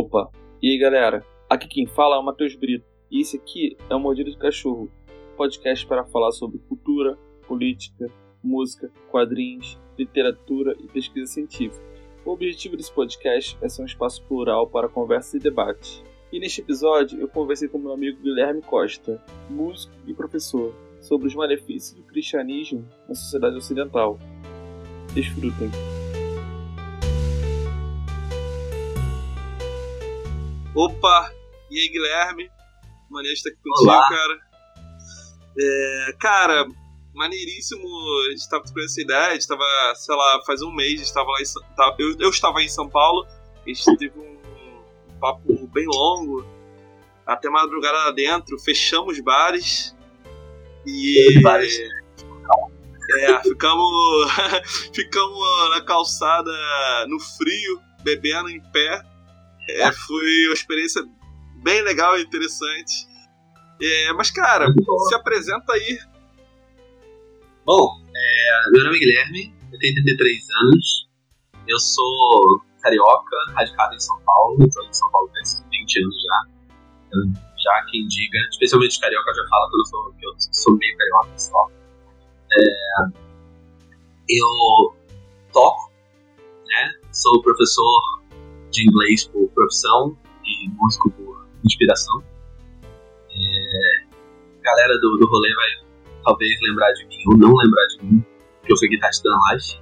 Opa, e aí galera? Aqui quem fala é o Matheus Brito e esse aqui é o Mordido do Cachorro, podcast para falar sobre cultura, política, música, quadrinhos, literatura e pesquisa científica. O objetivo desse podcast é ser um espaço plural para conversa e debate. E neste episódio eu conversei com meu amigo Guilherme Costa, músico e professor, sobre os malefícios do cristianismo na sociedade ocidental. Desfrutem! Opa! E aí, Guilherme? Maneiro estar aqui contigo, Olá. cara. É, cara, maneiríssimo. A gente tava com essa ideia, a gente tava, sei lá, faz um mês, a gente tava lá em São, tá- eu, eu estava em São Paulo, a gente teve um, um papo bem longo, até madrugada lá dentro, fechamos bares e. Bares. É, ficamos, ficamos na calçada no frio, bebendo em pé. É, foi uma experiência bem legal e interessante. É, mas, cara, se apresenta aí. Bom, é, meu nome é Guilherme, eu tenho 33 anos, eu sou carioca, radicado em São Paulo, estou em São Paulo faz 20 anos já. Já quem diga, especialmente carioca já fala que eu, sou, que eu sou meio carioca só. É, eu toco, né? Sou professor de inglês por profissão e músico por inspiração. É, a galera do, do rolê vai talvez lembrar de mim ou não lembrar de mim, porque eu fui guitarrista da Life.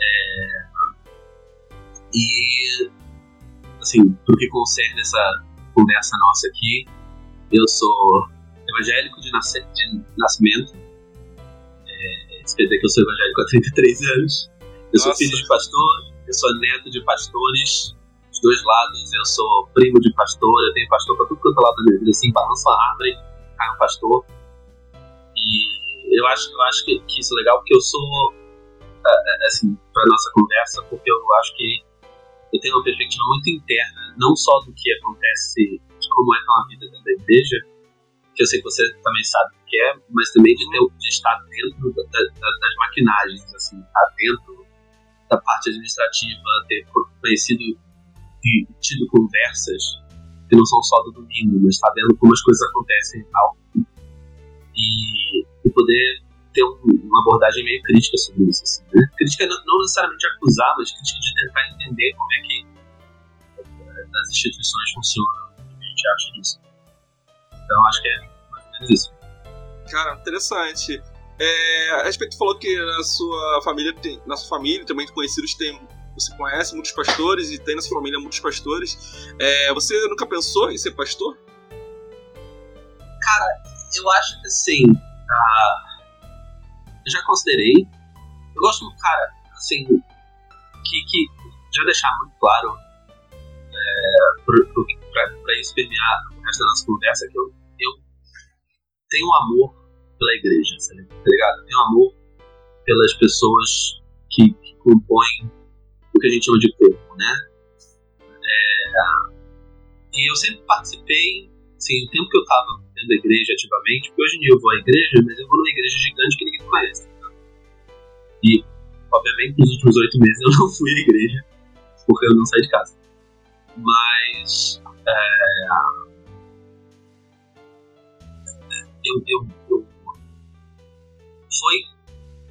É, e, assim, pro que concerne essa conversa nossa aqui, eu sou evangélico de, nasce- de nascimento. É, isso quer dizer que eu sou evangélico há 33 anos. Eu sou Nossa. filho de pastor, eu sou neto de pastores dos dois lados, eu sou primo de pastor, eu tenho pastor pra tudo quanto é lado da minha vida, assim, balança uma árvore, cai um pastor. E eu acho, eu acho que, que isso é legal porque eu sou, é, é, assim, pra nossa conversa, porque eu acho que eu tenho uma perspectiva muito interna, não só do que acontece, de como é uma vida dentro da igreja, que eu sei que você também sabe o que é, mas também de, ter, de estar dentro da- da- da- das maquinagens, assim, estar dentro da parte administrativa, ter conhecido e tido conversas que não são só do domingo, mas estar vendo como as coisas acontecem e tal. E, e poder ter um- uma abordagem meio crítica sobre isso. Assim, né? Crítica não, não necessariamente acusar, mas crítica de tentar entender como é que eh, as instituições funcionam, o que a gente acha disso. Então acho que é mais ou menos isso. Cara, interessante. É, a respeito falou que na sua família tem, na sua família também conhecidos tem você conhece muitos pastores e tem na sua família muitos pastores. É, você nunca pensou em ser pastor? eu acho que assim. ah, eu já considerei. Eu gosto do cara, assim. Que, que já deixar muito claro. É, pra isso permear o resto da nossa conversa, que eu, eu tenho um amor pela igreja, tá ligado? Eu tenho amor pelas pessoas que, que compõem o que a gente chama de corpo, né? É, e eu sempre participei assim, o tempo que eu tava dentro da igreja ativamente, porque hoje em dia eu vou à igreja, mas eu vou numa igreja gigante que ninguém conhece. tá? E, obviamente, nos últimos oito meses eu não fui à igreja, porque eu não saí de casa. Mas. é, eu, eu, eu- foi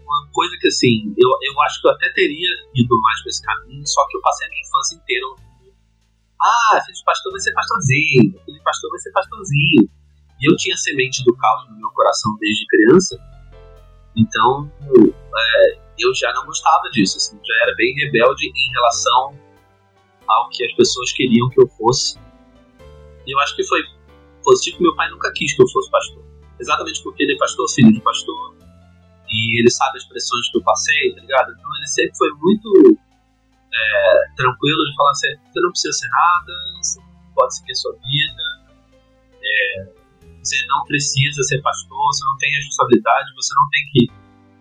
uma coisa que, assim, eu, eu acho que eu até teria ido mais pra esse caminho, só que eu passei a minha infância inteira ah, filho de pastor vai ser pastorzinho, filho de pastor vai ser pastorzinho. E eu tinha semente do caos no meu coração desde criança, então é, eu já não gostava disso, assim, já era bem rebelde em relação ao que as pessoas queriam que eu fosse. E eu acho que foi positivo que meu pai nunca quis que eu fosse pastor. Exatamente porque ele é pastor, filho de pastor, e ele sabe as pressões que eu passei, tá ligado? Então ele sempre foi muito é, tranquilo de falar assim, você não precisa ser nada, você pode seguir a sua vida, é, você não precisa ser pastor, você não tem responsabilidade, você não tem que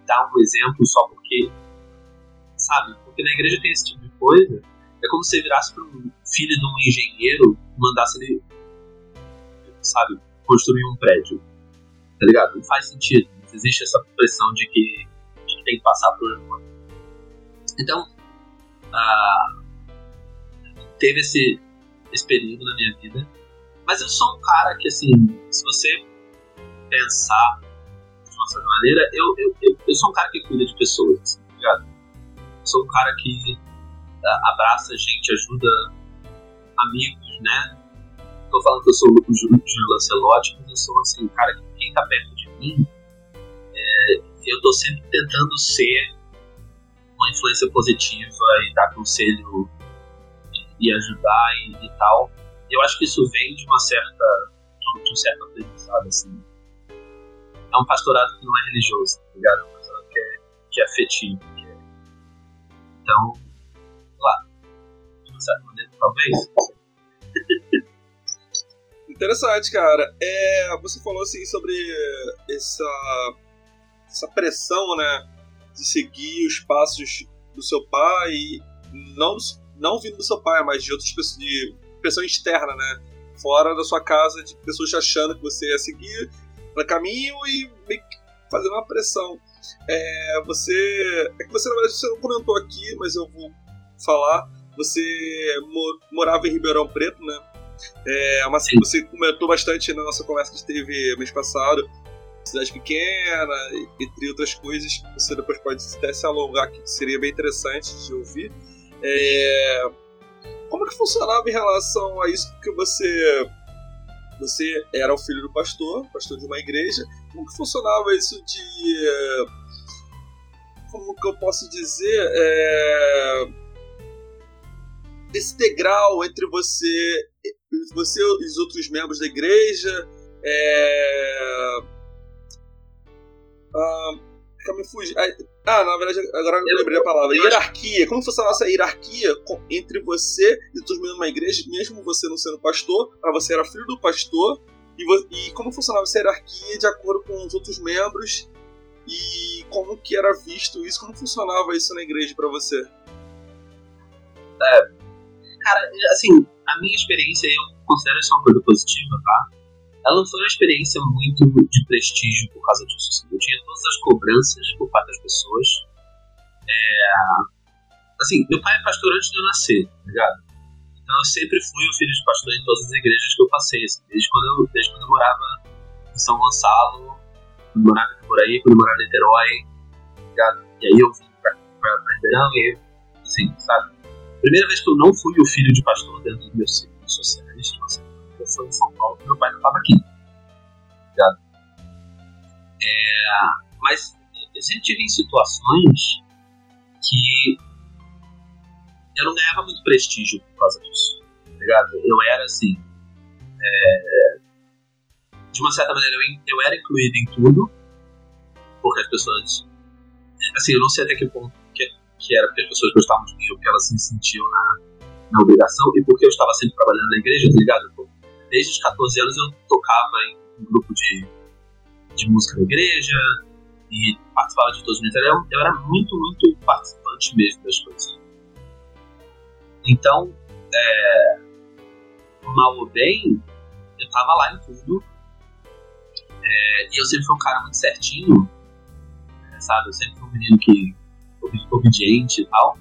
dar um exemplo só porque, sabe? Porque na igreja tem esse tipo de coisa, é como se você virasse para um filho de um engenheiro e mandasse ele, sabe, construir um prédio, tá ligado? Não faz sentido, existe essa pressão de que tem que passar por... Então, ah, teve esse esse período na minha vida. Mas eu sou um cara que, assim, se você pensar de uma certa maneira, eu, eu, eu, eu sou um cara que cuida de pessoas, assim, tá ligado? Eu sou um cara que abraça gente, ajuda amigos, né? Tô falando que eu sou o Júlio Lancelotti, mas eu sou, assim, um cara que quem tá perto de mim, é, eu tô sempre tentando ser uma influência positiva e dar conselho e, e ajudar e, e, tal. Eu acho que isso vem de uma certa de um certo aprendizado assim. É um pastorado que não é religioso, tá ligado? É um pastorado que é, que é afetivo. Que é... Então, lá, de uma certa maneira, talvez. Interessante, cara. É, você falou assim sobre essa, essa pressão, né? de seguir os passos do seu pai, não, não vindo do seu pai, mas de outras pessoas, de pressão externa, né? Fora da sua casa, de pessoas achando que você ia seguir no caminho e fazendo uma pressão. É, você. É que você, na verdade, você não comentou aqui, mas eu vou falar. Você morava em Ribeirão Preto, né? É uma que você comentou bastante na nossa conversa que teve mês passado cidade pequena, entre outras coisas que você depois pode até se alongar, que seria bem interessante de ouvir. É... Como é que funcionava em relação a isso que você você era o filho do pastor, pastor de uma igreja. Como que funcionava isso de como que eu posso dizer é, degrau entre você você e os outros membros da igreja é, Uh, me fugir. Ah, na verdade, agora eu lembrei a palavra. Hierarquia. Como fosse a nossa hierarquia entre você e os membros de uma igreja, mesmo você não sendo pastor, para você era filho do pastor, e, e, como funcionava essa hierarquia de acordo com os outros membros, e como que era visto isso, como funcionava isso na igreja para você? É, cara, assim, a minha experiência eu considero isso uma coisa positiva, tá? Ela não foi uma experiência muito de prestígio por causa disso. Assim. Eu tinha todas as cobranças por parte das pessoas. É... Assim, meu pai é pastor antes de eu nascer, tá ligado? Então eu sempre fui o filho de pastor em todas as igrejas que eu passei, assim, desde, quando eu, desde quando eu morava em São Gonçalo, quando eu morava em Coraí, quando eu morava em Niterói, tá ligado? E aí eu vim pra, pra, pra Ribeirão e, assim, sabe? Primeira vez que eu não fui o filho de pastor dentro dos meus círculos sociais, tipo assim, eu fui em São Paulo, meu pai não estava aqui. É, mas eu sempre tive em situações que eu não ganhava muito prestígio por causa disso. Ligado? Eu era assim. É, de uma certa maneira, eu, eu era incluído em tudo, porque as pessoas. Assim, eu não sei até que ponto que, que era porque as pessoas gostavam de mim ou porque elas se sentiam na, na obrigação e porque eu estava sempre trabalhando na igreja, tá ligado? Desde os 14 anos eu tocava em um grupo de, de música da igreja e participava de todos os ministérios. Eu era muito, muito participante mesmo das coisas. Então, é, mal ou bem, eu tava lá em tudo. É, e eu sempre fui um cara muito certinho, é, sabe? Eu sempre fui um menino que obediente e tal.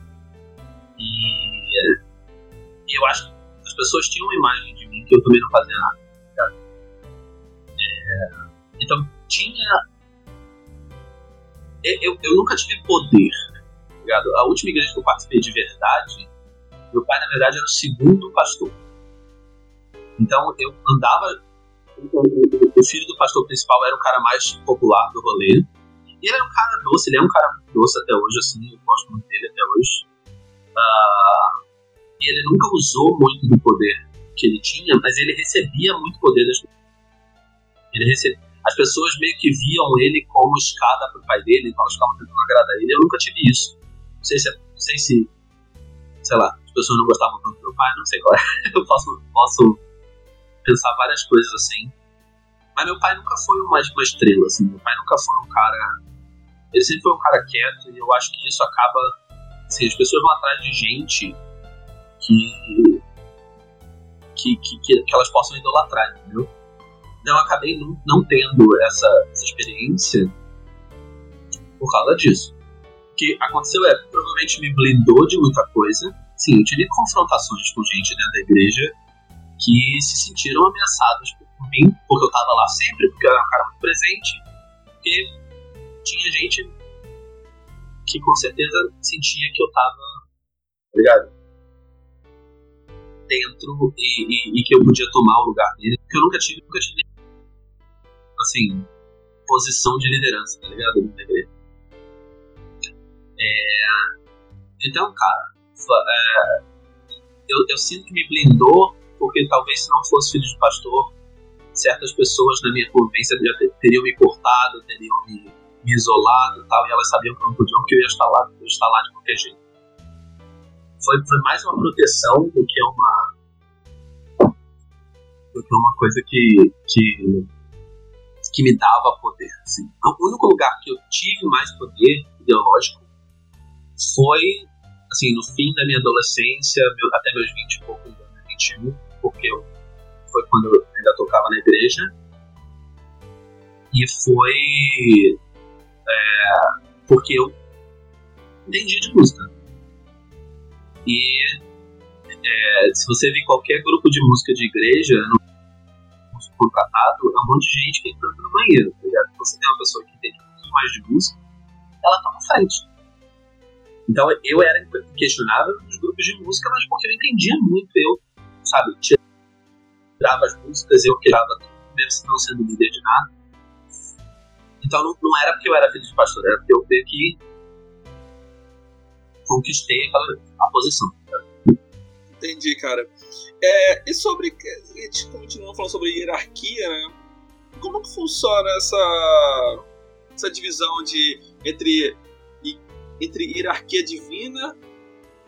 E eu acho que as pessoas tinham uma imagem mim que eu também não fazia nada. Tá é, então tinha. Eu, eu nunca tive poder. Tá ligado? A última igreja que eu participei de verdade, meu pai na verdade era o segundo pastor. Então eu andava. O, filho do pastor principal era o cara mais popular do rolê. E ele era um cara doce, ele é um cara doce até hoje, assim, eu gosto muito dele até hoje. Uh, ele nunca usou muito do poder que ele tinha, mas ele recebia muito poder das pessoas. Ele recebia. As pessoas meio que viam ele como escada para o pai dele, então elas ficavam tentando agradar ele. Eu nunca tive isso. Não sei se, não sei se sei lá, as pessoas não gostavam tanto do meu pai, não sei qual é. Eu posso, posso pensar várias coisas assim. Mas meu pai nunca foi uma, uma estrela, assim. Meu pai nunca foi um cara. Ele sempre foi um cara quieto e eu acho que isso acaba. Assim, as pessoas vão atrás de gente que, que, que, que elas possam idolatrar, entendeu? Então eu acabei não, não tendo essa, essa experiência por causa disso. O que aconteceu é, provavelmente me blindou de muita coisa. Sim, eu tive confrontações com gente dentro da igreja que se sentiram ameaçados por mim, porque eu tava lá sempre, porque eu era um cara muito presente, porque tinha gente que com certeza sentia que eu tava, tá ligado? Dentro e, e, e, que eu podia tomar o lugar dele, porque eu nunca tive, nunca tive, assim, posição de liderança, tá ligado? Na igreja. É, então, cara, é, eu, eu sinto que me blindou, porque talvez se não fosse filho de pastor, certas pessoas na minha convivência já teriam me cortado, teriam me, me isolado e tal, e elas sabiam que eu não podia, que eu ia estar lá, eu ia estar lá de qualquer jeito. Foi, foi mais uma proteção do que uma do que uma coisa que, que, que me dava poder. Assim. O único lugar que eu tive mais poder ideológico foi assim, no fim da minha adolescência, meu, até meus 20 e poucos anos, 21, porque eu, foi quando eu ainda tocava na igreja. E foi é, porque eu entendi de música. E é, se você ver qualquer grupo de música de igreja, no contratado, é um monte de gente que entra no banheiro, tá ligado? Você tem uma pessoa que entende muito mais de música, ela tá na frente. Então eu era inquestionável nos grupos de música, mas porque eu entendia muito, eu, sabe, tirava as músicas, eu criava tudo, mesmo não sendo líder de nada. Então não, não era porque eu era filho de pastor, era porque eu meio que conquistei aquela, a posição. Entendi, cara. É, e sobre. A gente continua falando sobre hierarquia, né? Como que funciona essa, essa divisão de entre entre hierarquia divina,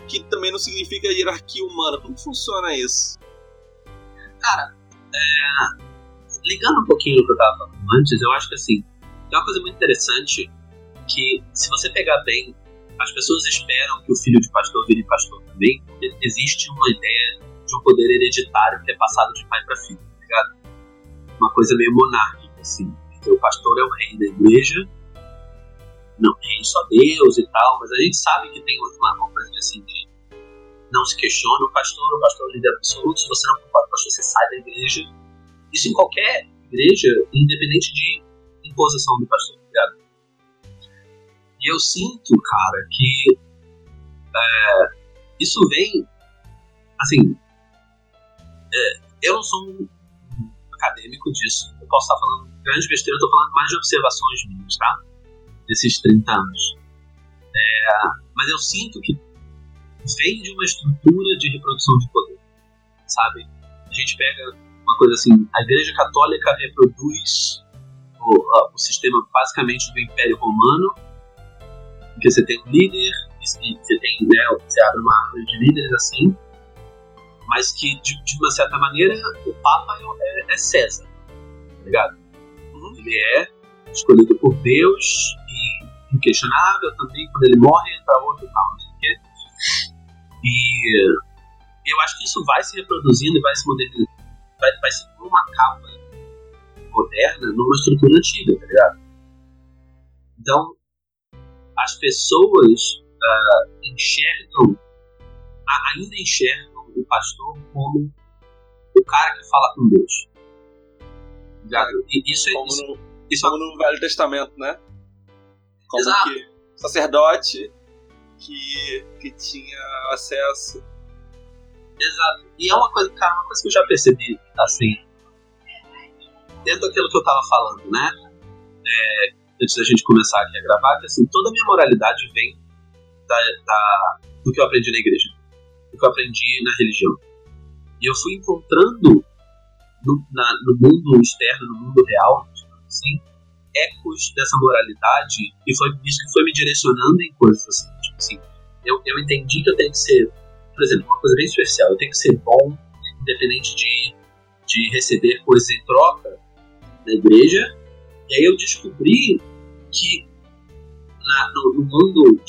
que também não significa hierarquia humana. Como funciona isso? Cara, é... ligando um pouquinho no que eu estava falando antes, eu acho que assim, tem uma coisa muito interessante que, se você pegar bem, as pessoas esperam que o filho de pastor vire pastor também, porque existe uma ideia de um poder hereditário que é passado de pai para filho, tá ligado? Uma coisa meio monárquica, assim. O pastor é o rei da igreja não tem só Deus e tal, mas a gente sabe que tem uma coisa assim de não se questiona o pastor, o pastor é o líder absoluto, se você não concorda com o pastor, você sai da igreja. Isso em qualquer igreja, independente de imposição do pastor, tá ligado? E eu sinto, cara, que é, isso vem, assim, é, eu não sou um acadêmico disso, eu posso estar falando grande besteira, eu estou falando mais de observações minhas, tá? desses 30 anos. É, mas eu sinto que vem de uma estrutura de reprodução de poder, sabe? A gente pega uma coisa assim, a Igreja Católica reproduz o, o sistema basicamente do Império Romano, em que você tem um líder, e você tem, né, você abre uma árvore de líderes assim, mas que de, de uma certa maneira o Papa é, é César, tá ligado? Uhum. Ele é escolhido por Deus inquestionável também, quando ele morre entra outro e tal, não sei o quê. E eu acho que isso vai se reproduzindo e vai se modernizando, vai, vai se pôr uma capa moderna numa estrutura antiga, tá ligado? Então, as pessoas uh, enxergam, ainda enxergam o pastor como o cara que fala com Deus. E isso é como isso, no, isso é como no Velho Testamento, né? Como Exato. que sacerdote que, que tinha acesso. Exato. E é uma coisa, cara, uma coisa que eu já percebi, assim, dentro daquilo que eu tava falando, né? É, antes da gente começar aqui a gravar, que assim, toda a minha moralidade vem da, da, do que eu aprendi na igreja, do que eu aprendi na religião. E eu fui encontrando no, na, no mundo externo, no mundo real, assim, ecos dessa moralidade e foi isso que foi me direcionando em coisas assim. Tipo assim, eu, eu entendi que eu tenho que ser, por exemplo, uma coisa bem especial, eu tenho que ser bom, independente de, de receber coisas em troca na igreja. E aí eu descobri que na, no, no mundo,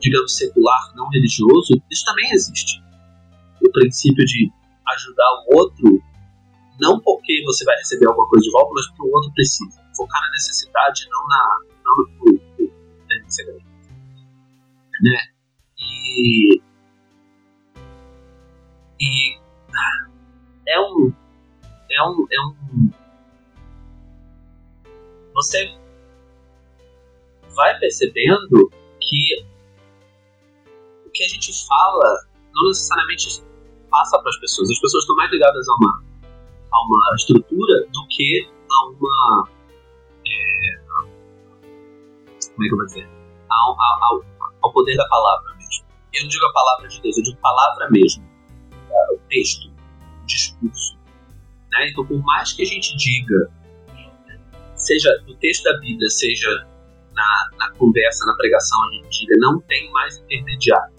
digamos, secular, não religioso, isso também existe. O princípio de ajudar o outro, não porque você vai receber alguma coisa de volta, mas porque o outro precisa focar na necessidade, não na não no, né? E e é um é um, é um. Você vai percebendo que o que a gente fala não necessariamente passa para as pessoas. As pessoas estão mais ligadas a uma, a uma estrutura do que a uma. É, como é que eu vou dizer? Ao, ao, ao, poder da palavra mesmo. Eu não digo a palavra de Deus, eu digo palavra mesmo. O texto, o discurso. Né? Então, por mais que a gente diga, seja no texto da Bíblia, seja na, na conversa, na pregação, a gente diga, não tem mais intermediário.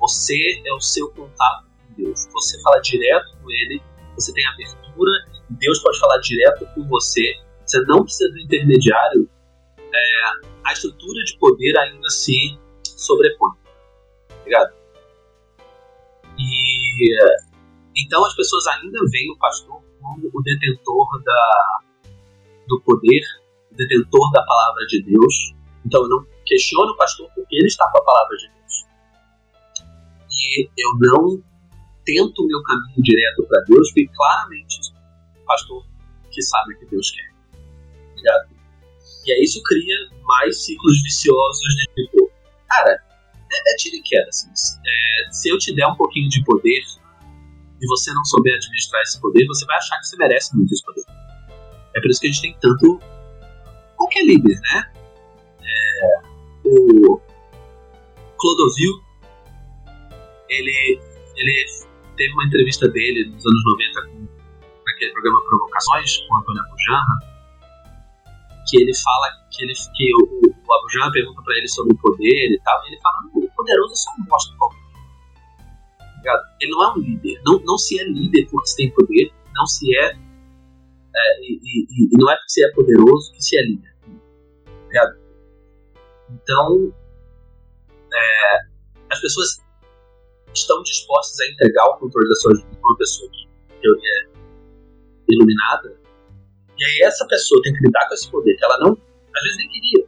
Você é o seu contato com Deus. Você fala direto com Ele, você tem abertura, Deus pode falar direto com você. Você não precisa do intermediário. É, a estrutura de poder ainda se sobrepõe. E então as pessoas ainda veem o pastor como o detentor da, do poder, detentor da palavra de Deus. Então eu não questiono o pastor porque ele está com a palavra de Deus. E eu não tento o meu caminho direto para Deus, porque claramente o pastor que sabe o que Deus quer. E aí isso cria mais ciclos viciosos de tipo, cara, é, é tiro e queda. Assim. É, se eu te der um pouquinho de poder e você não souber administrar esse poder, você vai achar que você merece muito esse poder. É por isso que a gente tem tanto. qualquer líder, né? É, o Clodovil, ele, ele teve uma entrevista dele nos anos 90 com naquele programa Provocações com o Antônio Abujanra, que ele fala que, ele, que o, o pergunta para ele sobre o poder e tal, e ele fala: o poderoso só mostra qual ele não é um líder. Não, não se é líder porque se tem poder, não se é, é e, e, e, não é porque se é poderoso que se é líder. Então, é, as pessoas estão dispostas a entregar o controle da sua vida para uma pessoa que, que é iluminada, e aí essa pessoa tem que lidar com esse poder que ela não, às vezes nem queria,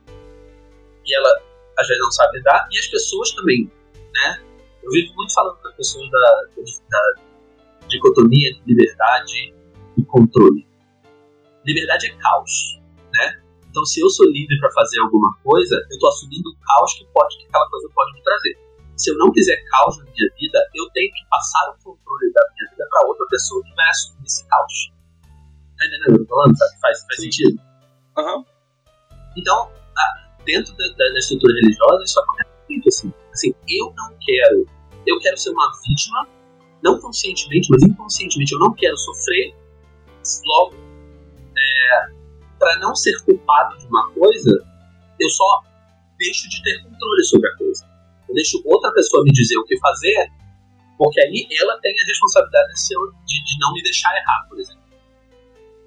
e ela às vezes não sabe lidar, e as pessoas também, né? Eu vivo muito falando com as pessoas da, da dicotomia de liberdade e controle. Liberdade é caos, né? Então, se eu sou livre para fazer alguma coisa, eu estou assumindo o caos que pode que aquela coisa pode me trazer. Se eu não quiser caos na minha vida, eu tenho que passar o controle da minha vida para outra pessoa que vai assumir esse caos. Tá entendendo o que eu tô falando? Sabe? Faz, faz sentido? Uhum. Então, dentro da, da, estrutura religiosa, isso acontece muito assim. Assim, eu não quero, eu quero ser uma vítima, não conscientemente, mas inconscientemente, eu não quero sofrer, logo, é, para não ser culpado de uma coisa, eu só deixo de ter controle sobre a coisa. Eu deixo outra pessoa me dizer o que fazer, porque aí ela tem a responsabilidade de, de, não me deixar errar, por exemplo.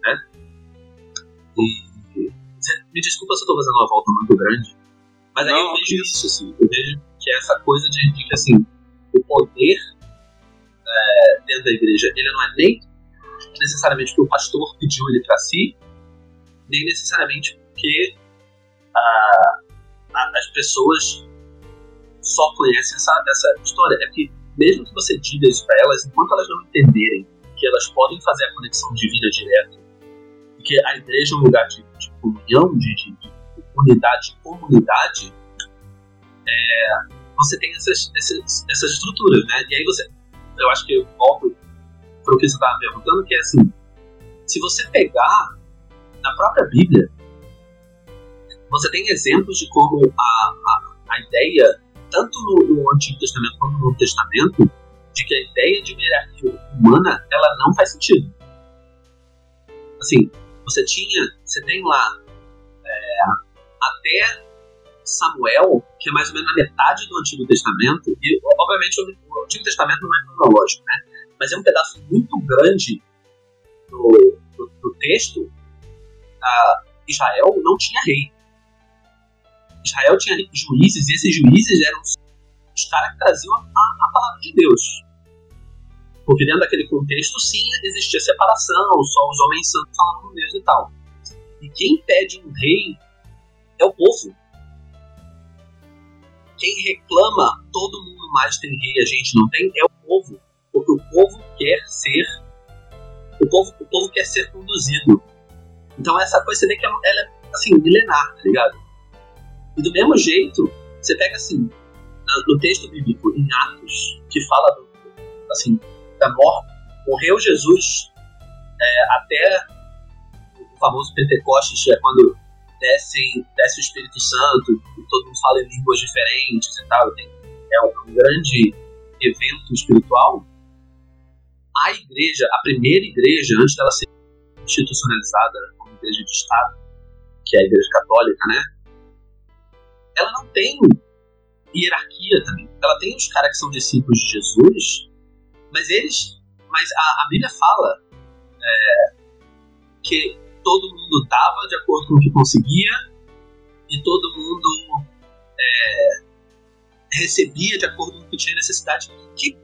Né? E, me desculpa se eu estou fazendo uma volta muito grande, mas aí não, eu vejo isso, assim, eu vejo que é essa coisa de, de que assim, o poder é, dentro da igreja, ele não é nem necessariamente porque o pastor pediu ele para si, nem necessariamente porque a, a, as pessoas só conhecem essa, essa história. É que mesmo que você diga isso para elas, enquanto elas não entenderem que elas podem fazer a conexão divina direto, e que a igreja é um lugar de, de comunhão, de, de, de unidade e comunidade, é, você tem essas, essas, essas estruturas, né? E aí você, eu acho que eu volto para o que você estava perguntando, que é assim, se você pegar na própria Bíblia, você tem exemplos de como a, a, a ideia, tanto no, no, Antigo Testamento quanto no Novo Testamento, de que a ideia de uma hierarquia humana, ela não faz sentido. Assim, você tinha, você tem lá é, até Samuel, que é mais ou menos na metade do Antigo Testamento, e obviamente o Antigo Testamento não é cronológico, né? Mas é um pedaço muito grande do, do, do texto. Israel não tinha rei. Israel tinha juízes, e esses juízes eram os caras que traziam a, a, a palavra de Deus. Porque dentro daquele contexto, sim, existia separação, só os homens santos falavam com Deus e tal. E quem pede um rei é o povo. Quem reclama, todo mundo mais tem rei, a gente não tem, é o povo. Porque o povo quer ser O povo, o povo quer ser conduzido. Então essa coisa você vê que ela é assim, milenar, tá ligado? E do mesmo jeito, você pega assim, no texto bíblico, em Atos, que fala do, assim, da morte, morreu Jesus é, até o famoso Pentecostes, é quando desce o Espírito Santo e todo mundo fala em línguas diferentes e tal. Tem, é um grande evento espiritual. A igreja, a primeira igreja, antes dela ser institucionalizada como igreja de Estado, que é a igreja católica, né? Ela não tem hierarquia também. Ela tem os caras que são discípulos de Jesus, mas eles. Mas a, a Bíblia fala é, que todo mundo dava de acordo com o que conseguia e todo mundo é, recebia de acordo com o que tinha necessidade. Que,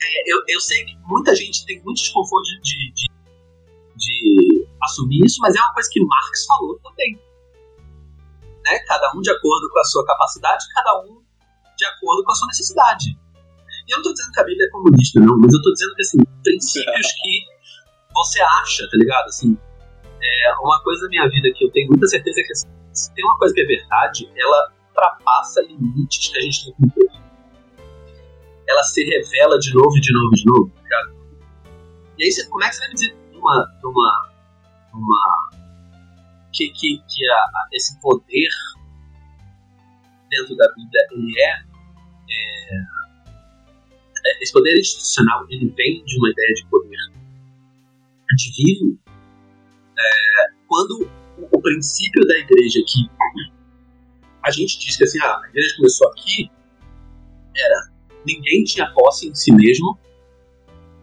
é, eu, eu sei que muita gente tem muito desconforto de, de, de assumir isso, mas é uma coisa que Marx falou também né? Cada um de acordo com a sua capacidade, cada um de acordo com a sua necessidade. E eu não estou dizendo que a Bíblia é comunista, não, mas eu estou dizendo que, assim, princípios que você acha, tá ligado? Assim, é uma coisa da minha vida que eu tenho muita certeza que, assim, se tem uma coisa que é verdade, ela ultrapassa limites que a gente tem que impor. Ela se revela de novo e de novo e de novo, tá ligado? E aí, como é que você vai me dizer numa, numa, numa que, que, que a, a, esse poder dentro da Bíblia ele é, é, é, esse poder institucional ele vem de uma ideia de poder divino é, quando o, o, princípio da igreja que a gente diz que assim ah, a igreja começou aqui era ninguém tinha posse em si mesmo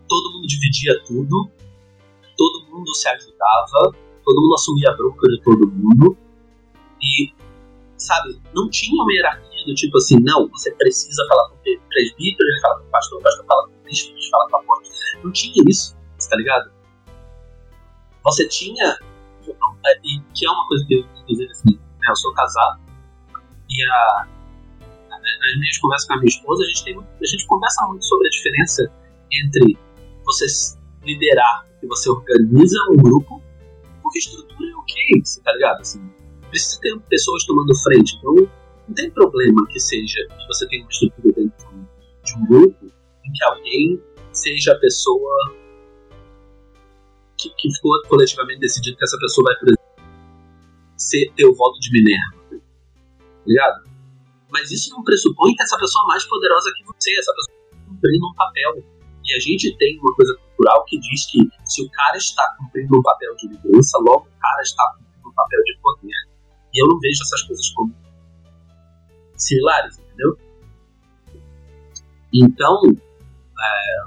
todo mundo dividia tudo todo mundo se ajudava todo mundo assumia a bronca de todo mundo. E, sabe, não tinha uma hierarquia do tipo assim, não, você precisa falar com o presbítero, ele fala com o pastor, o pastor fala com o bispo, ele fala com o apóstolo. Não tinha isso, tá ligado? Você tinha, que é uma coisa que eu, inclusive, assim, né, eu sou casado, e a, nas minhas conversas com a minha esposa, a gente, tem, a gente conversa muito sobre a diferença entre você liderar, que você organiza um grupo, porque estrutura é ok, você tá ligado? Assim, precisa ter pessoas tomando frente, então não tem problema que seja que você tenha uma estrutura dentro de um grupo em que alguém seja a pessoa que, que ficou coletivamente decidido que essa pessoa vai, por exemplo, ser, ter o voto de Minerva. Tá ligado? Mas isso não pressupõe que essa pessoa é mais poderosa que você, essa pessoa tá cumprindo um papel. E a gente tem uma coisa cultural que diz que se o cara está cumprindo um papel de liderança, logo o cara está cumprindo um papel de poder. E eu não vejo essas coisas como similares, entendeu? Então, é,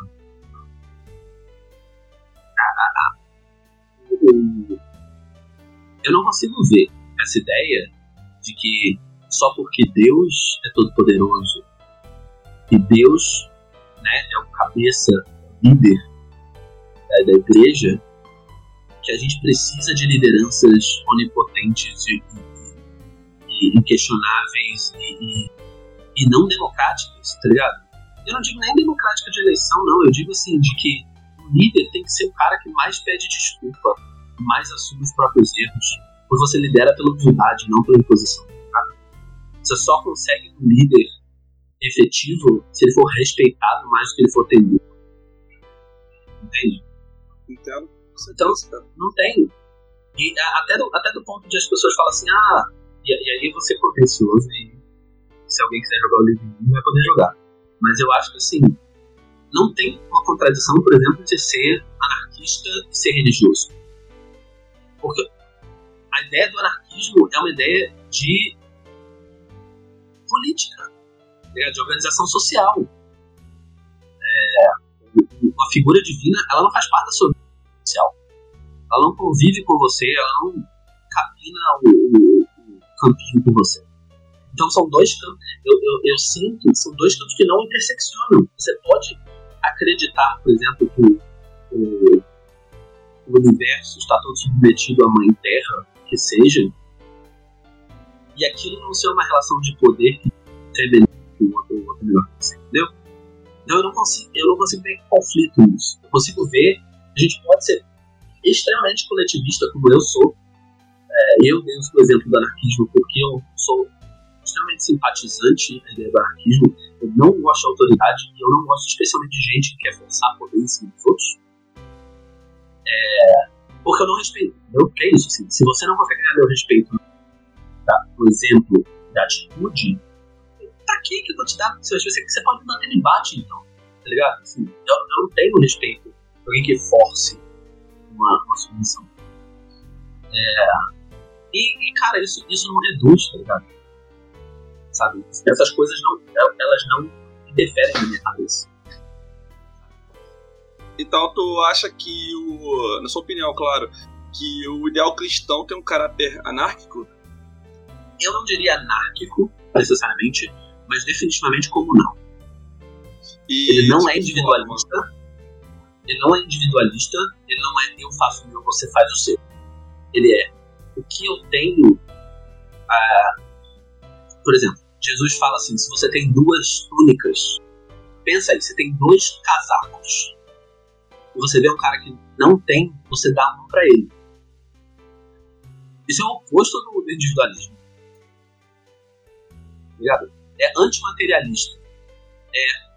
eu não consigo ver essa ideia de que só porque Deus é todo poderoso e Deus né, é o cabeça, líder é, da igreja, que a gente precisa de lideranças onipotentes e, e, e inquestionáveis e, e, não democráticas, tá ligado? Eu não digo nem democrática de eleição, não. Eu digo assim, de que o líder tem que ser o cara que mais pede desculpa, mais assume os próprios erros, pois você lidera pela humildade, não pela imposição. Você só consegue um líder efetivo se ele for respeitado mais do que ele for temido. Entende? Entendo. Então, não tem. E até do, até do ponto de as pessoas falam assim, ah, e, e aí você é contencioso e se alguém quiser jogar o livro vai poder jogar. Mas eu acho que assim, não tem uma contradição, por exemplo, de ser anarquista e ser religioso. Porque a ideia do anarquismo é uma ideia de política de organização social. É, uma figura divina, ela não faz parte da sua vida social. Ela não convive com você, ela não capina o, o, o campinho com você. Então são dois campos, eu, eu, eu, sinto são dois campos que não interseccionam. Você pode acreditar, por exemplo, que o, o universo está todo submetido à Mãe Terra, que seja, e aquilo não ser uma relação de poder que é que o outro, outro melhor que você, entendeu? Então eu não consigo, eu não consigo ver conflito nisso. Eu consigo ver A gente pode ser extremamente coletivista, como eu sou. É, eu dei o exemplo do anarquismo porque eu sou extremamente simpatizante à ideia do anarquismo. Eu não gosto de autoridade e eu não gosto especialmente de gente que quer forçar poder em cima dos outros. É, porque eu não respeito. Eu é isso. Assim, se você não consegue ganhar meu respeito, tá, por exemplo, da atitude, pra que que eu vou te dar? Se você, você pode me manter no embate, então. Tá ligado? Assim, eu, eu não tenho respeito por alguém que force uma, uma submissão. É, e, e, cara, isso, isso não reduz, tá ligado? Sabe? Essas coisas não, elas não interferem na minha cabeça. Então tu acha que o. Na sua opinião, claro, que o ideal cristão tem um caráter anárquico? Eu não diria anárquico, necessariamente, mas definitivamente comunal. E ele não é individualista. Ele não é individualista, ele não é eu faço o meu, você faz o seu. Ele é o que eu tenho. Ah, por exemplo, Jesus fala assim: se você tem duas túnicas, pensa aí, você tem dois casacos. E você vê um cara que não tem, você dá um para ele. Isso é o oposto do individualismo. Ligado? É antimaterialista. É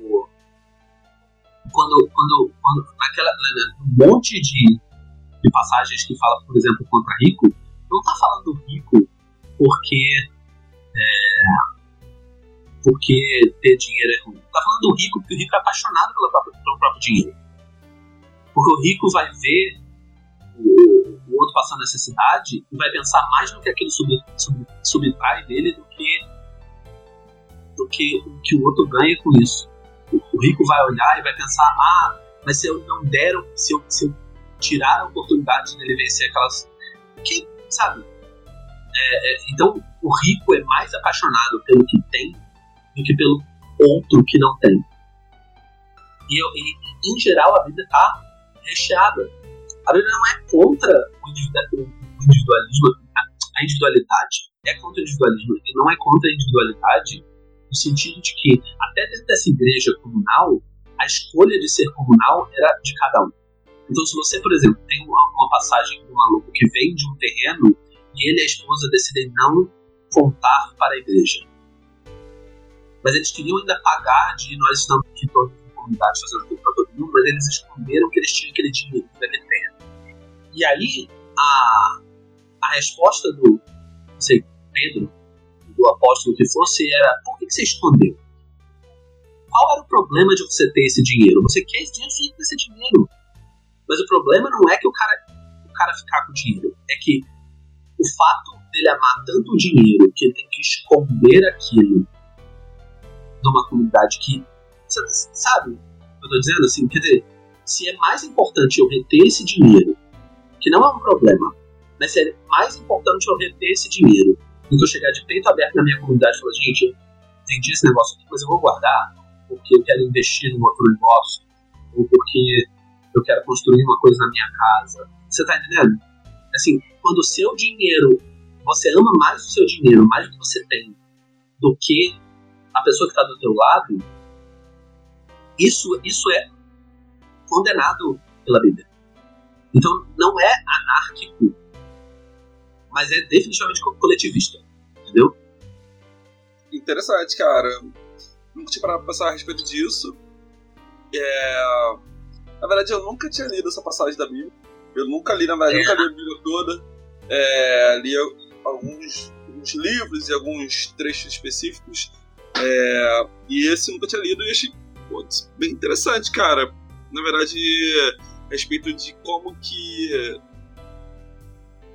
o, quando, quando, quando naquela um monte de, de passagens que fala, por exemplo, contra rico, não está falando rico porque é, porque ter dinheiro é ruim. Está falando do rico porque o rico é apaixonado pelo próprio, pelo próprio dinheiro. Porque o rico vai ver o, o outro passando necessidade e vai pensar mais no que aquilo sub, sub, subtrai dele do que do que o que o outro ganha com isso. O, o, rico vai olhar e vai pensar, ah, mas se eu não der, se eu, se eu tirar a oportunidade dele vencer aquelas... Que, sabe? É, é, então, o rico é mais apaixonado pelo que tem do que pelo outro que não tem. E, eu, e em geral, a vida está recheada. A Bíblia não é contra o individualismo, a individualidade. É contra o individualismo e não é contra a individualidade no sentido de que, até dentro dessa igreja comunal, a escolha de ser comunal era de cada um. Então, se você, por exemplo, tem uma, passagem de um maluco que vem de um terreno e ele e a esposa decidem não contar para a igreja. Mas eles queriam ainda pagar de nós estamos aqui todos em comunidade fazendo tudo para todo mundo, mas eles esconderam que eles tinham aquele dinheiro daquele terreno. E aí, a, a resposta do, sei, Pedro, do apóstolo que fosse, era: por que, você escondeu? Qual era o problema de você ter esse dinheiro? Você quer esse dinheiro, fica com esse dinheiro. Mas o problema não é que o cara, o cara ficar com o dinheiro, é que o fato dele amar tanto o dinheiro que ele tem que esconder aquilo numa comunidade que. Sabe eu tô dizendo? Assim, quer dizer, se é mais importante eu reter esse dinheiro, que não é um problema, mas se é mais importante eu reter esse dinheiro do que eu chegar de peito aberto na minha comunidade e falar, gente, vendi esse negócio aqui, mas eu vou guardar porque eu quero investir num outro negócio, ou porque eu quero construir uma coisa na minha casa. Você tá entendendo? Assim, quando o seu dinheiro, você ama mais o seu dinheiro, mais do que você tem, do que a pessoa que está do teu lado, isso, isso é condenado pela Bíblia. Então, não é anárquico, mas é definitivamente coletivista, entendeu? Interessante, cara. Nunca tinha parado pra pensar a respeito disso. É... Na verdade, eu nunca tinha lido essa passagem da Bíblia. Eu nunca li, na verdade, é. nunca li a Bíblia toda. É, li alguns, alguns, livros e alguns trechos específicos. É, e esse nunca tinha lido e achei pô, bem interessante, cara. Na verdade, a respeito de como que.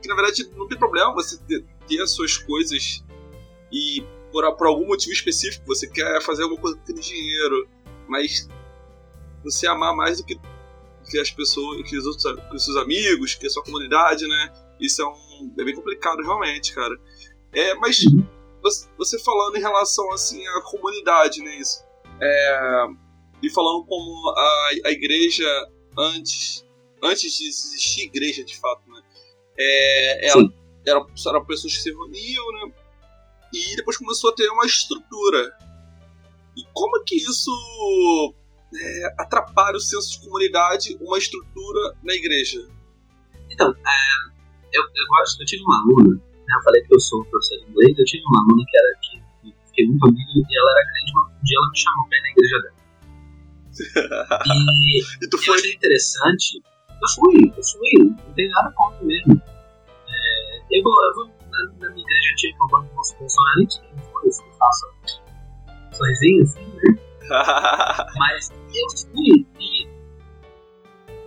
Que na verdade não tem problema você ter, as suas coisas e por, por algum motivo específico você quer fazer alguma coisa com dinheiro, mas você amar mais do que que as pessoas, que os, outros, que os seus amigos, que a sua comunidade, né? Isso é, um, é bem complicado realmente, cara. É, mas você, você, falando em relação assim à comunidade, né? Isso. É, e falando como a, a igreja antes, antes de existir igreja de fato, né? É, ela, era, eram pessoas que se reuniam, né? E depois começou a ter uma estrutura. E como que isso é, atrapalha o senso de comunidade uma estrutura na igreja? Então, é, eu, eu gosto, eu tive uma aluna, né, eu falei que eu sou professor de inglês, eu tive uma aluna que era que, que fiquei muito amigo e ela era crente, um dia ela me chamou pra ir na igreja dela. E, E tu foi. achei interessante. Eu fui, eu fui, não tem nada contra mesmo. É, eu, vou, eu vou na, na minha igreja antiga, que eu gosto de bolsonarista, eu fui, eu fui, faço sorrisinho assim, né? Mas eu fui e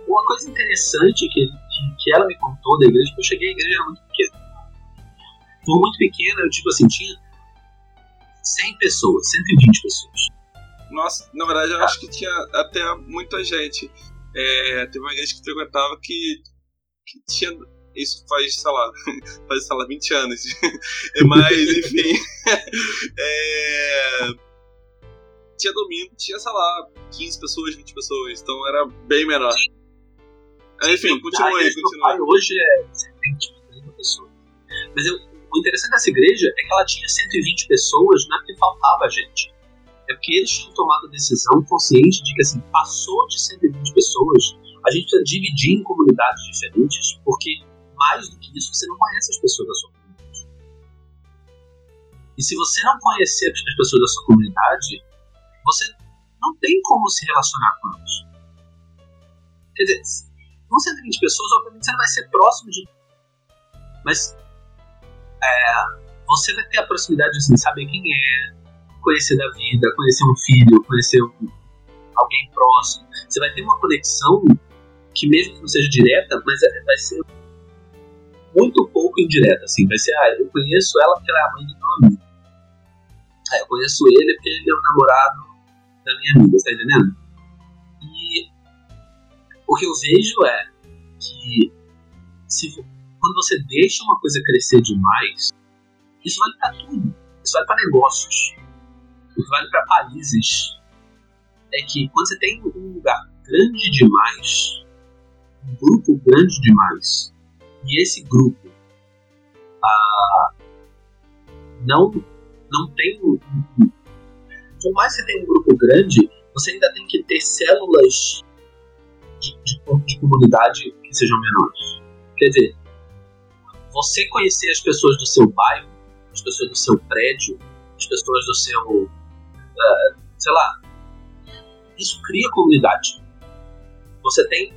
uma coisa interessante que, que, que ela me contou da igreja, porque eu cheguei à igreja era muito pequena. Por muito pequena, eu tipo assim, tinha 100 pessoas, 120 pessoas. Nossa, na verdade eu acho que tinha até muita gente. É, teve uma igreja que frequentava que, que tinha. Isso faz, sei lá, faz, sei lá, 20 anos. Mas, enfim. é, tinha domingo, tinha, sei lá, 15 pessoas, 20 pessoas. Então era bem menor. Enfim, continua aí, continua aí. hoje é 120, 30 pessoas. Mas eu- o interessante dessa igreja é que ela tinha 120 pessoas, não é porque faltava gente. É porque eles tinham tomado a decisão consciente de que, assim, passou de 120 pessoas, a gente precisa dividir em comunidades diferentes, porque mais do que isso, você não conhece as pessoas da sua comunidade. E se você não conhecer as pessoas da sua comunidade, você não tem como se relacionar com elas. Quer dizer, com 120 pessoas, obviamente você não vai ser próximo de. Mas é, você vai ter a proximidade assim, saber quem é, conhecer da vida, conhecer um filho, conhecer um- alguém próximo. Você vai ter uma conexão que, mesmo que não seja direta, mas é- vai ser muito pouco indireta. Assim. Vai ser, ah, eu conheço ela porque ela é a mãe do meu amigo. Ah, eu conheço ele porque ele é o namorado da minha amiga, tá entendendo? E o que eu vejo é que se, quando você deixa uma coisa crescer demais, isso vale para tudo. Isso vale para negócios. O que vale para países é que quando você tem um lugar grande demais, um grupo grande demais, e esse grupo ah, não, não tem Por mais que você tenha um grupo grande, você ainda tem que ter células de, de, de comunidade que sejam menores. Quer dizer, você conhecer as pessoas do seu bairro, as pessoas do seu prédio, as pessoas do seu. Ah, sei lá. Isso cria comunidade. Você tem.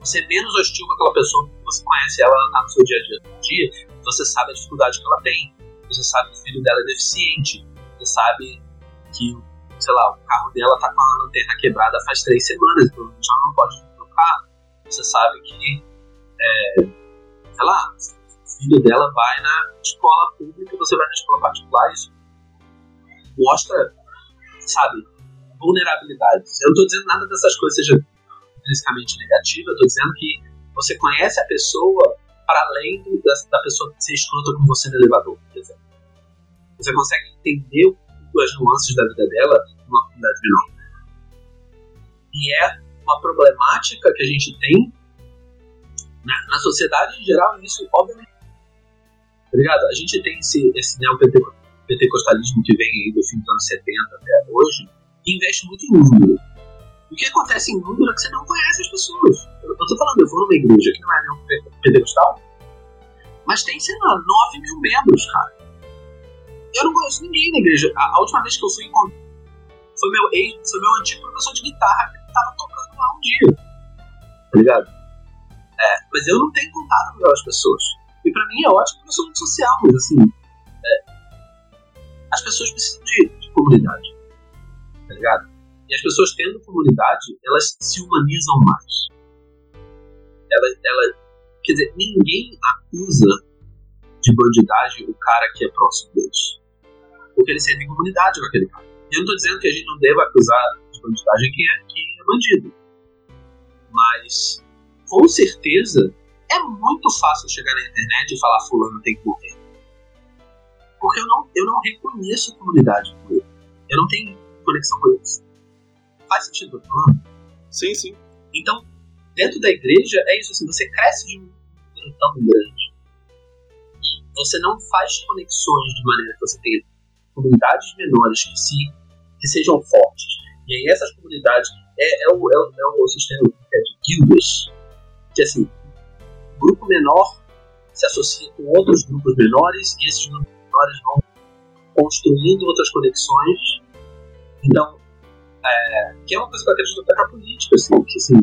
Você é menos hostil com aquela pessoa porque você conhece ela, tá no seu dia a dia dia, você sabe a dificuldade que ela tem, você sabe que o filho dela é deficiente, você sabe que, sei lá, o carro dela tá com a lanterna quebrada faz três semanas, então ela não pode trocar. Você sabe que, é, sei lá, o filho dela vai na escola pública, você vai na escola particular, isso mostra, sabe, vulnerabilidades. Eu não tô dizendo nada dessas coisas seja intrinsecamente negativa, eu tô dizendo que você conhece a pessoa para além do- da, da pessoa ser escrota com você no elevador, por exemplo. Você consegue entender as nuances da vida dela numa comunidade menor. E é uma problemática que a gente tem na, na sociedade em geral, e isso, obviamente. Tá ligado? A gente tem esse, esse neopentecostalismo que vem aí do fim dos anos 70 até hoje, que investe muito em número. O que acontece em número é que você não conhece as pessoas. Eu, tô falando, eu vou numa igreja que não é neopentecostal, mas tem, sei lá, 9 mil membros, cara. Eu não conheço ninguém na igreja. A, última vez que eu fui encontrar foi meu ex, foi meu antigo professor de guitarra que tava tocando lá um dia. Tá ligado? É, mas eu não tenho contato com aquelas pessoas. E pra mim é ótimo porque eu sou muito social, mas assim. As pessoas precisam de, de comunidade. Tá ligado? E as pessoas tendo comunidade, elas se humanizam mais. Ela, ela, quer dizer, ninguém acusa de bandidagem o cara que é próximo deles. Porque ele sente comunidade com aquele cara. E eu não tô dizendo que a gente não deva acusar de bandidagem quem é, quem é bandido. Mas, com certeza, é muito fácil chegar na internet e falar fulano tem que morrer. Porque eu não, eu não reconheço comunidade com ele. Eu não tenho conexão com eles. Faz sentido o que eu tô falando? Sim, sim. Então, dentro da igreja, é isso assim, você cresce de um número tão grande. E você não faz conexões de maneira que você tenha comunidades menores que, se, que sejam fortes. E aí essas comunidades, é, é, o, é, o, é o sistema é de guildas, que assim, grupo menor se associa com outros grupos menores e esses grupos menores vão construindo outras conexões. Então, é, que é uma coisa que eu acredito até para a política, assim, que assim,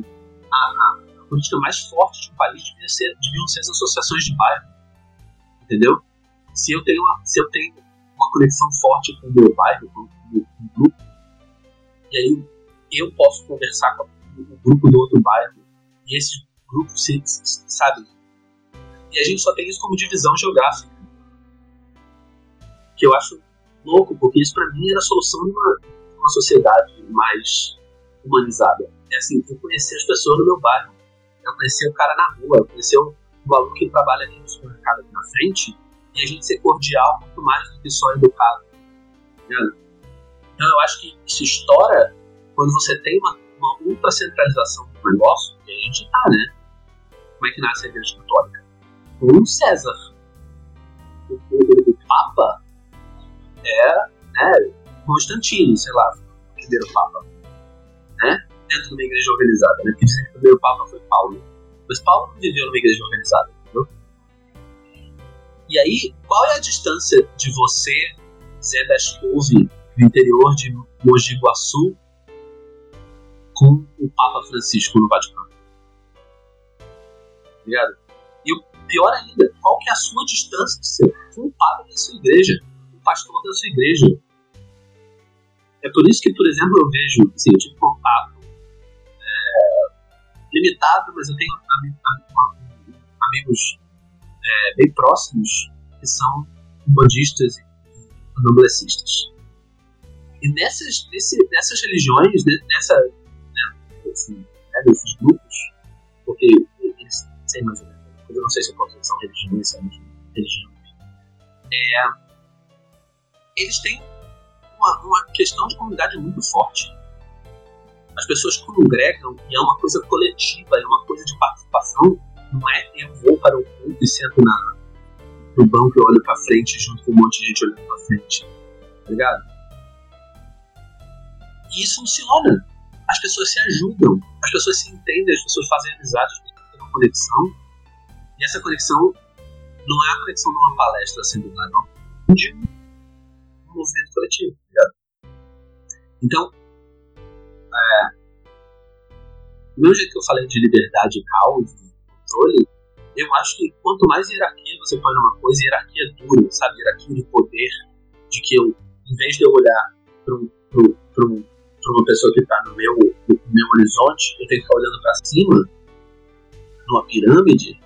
a, a, a, política mais forte de um país devia ser, deviam ser as associações de bairro, entendeu? Se eu tenho uma, se eu tenho uma conexão forte com o meu bairro, com, com, com o grupo, e aí eu posso conversar com o grupo do outro bairro, e esse grupo, se, sabe? E a gente só tem isso como divisão geográfica. Que eu acho louco, porque isso para mim era a solução de uma, uma sociedade mais humanizada. É assim, eu conheci as pessoas no meu bairro, eu conheci o cara na rua, eu conheci o, o aluno que trabalha aqui no supermercado aqui na frente, e a gente ser cordial muito mais do que só educado. Tá então eu acho que isso estoura quando você tem uma, uma ultra centralização do negócio, que a gente tá, né? Como é que nasce a Igreja Católica? Com César. É né, Constantino, sei lá, o primeiro Papa. Né? Dentro de uma igreja organizada, né? Porque dizem que o primeiro Papa foi Paulo. Mas Paulo não viveu numa igreja organizada, entendeu? E aí, qual é a distância de você, Zé das Couve, no interior de Mogi Guaçu, com o Papa Francisco no Vaticano. Ligado? E o pior ainda, qual que é a sua distância com o padre da sua igreja, o pastor da sua igreja? É por isso que, por exemplo, eu vejo, assim, eu tive contato é, limitado, mas eu tenho amigos é, bem próximos que são bandistas e noblecistas. E nessas, nesse, nessas religiões, nessa, né, assim, né, desses grupos, porque eles sei mais ou menos, eu não sei se eu posso dizer são religiões, são religiões, é, eles têm uma, uma questão de comunidade muito forte. As pessoas congregam e é uma coisa coletiva, é uma coisa de participação. Não é eu vou para o culto e sento na, no banco e olho para frente junto com um monte de gente olhando para frente. Tá ligado? E isso funciona. As pessoas se ajudam, as pessoas se entendem, as pessoas fazem amizade, as pessoas têm uma conexão. E essa conexão não é a conexão de uma palestra singular, não. De um movimento coletivo, tá ligado? Então, é, do mesmo jeito que eu falei de liberdade, caos e controle, eu acho que quanto mais hierarquia você põe numa coisa, hierarquia dura, sabe? Hierarquia de poder, de que eu, em vez de eu olhar para para uma pessoa que está no meu, no meu horizonte, eu tenho que ficar olhando para cima, numa pirâmide,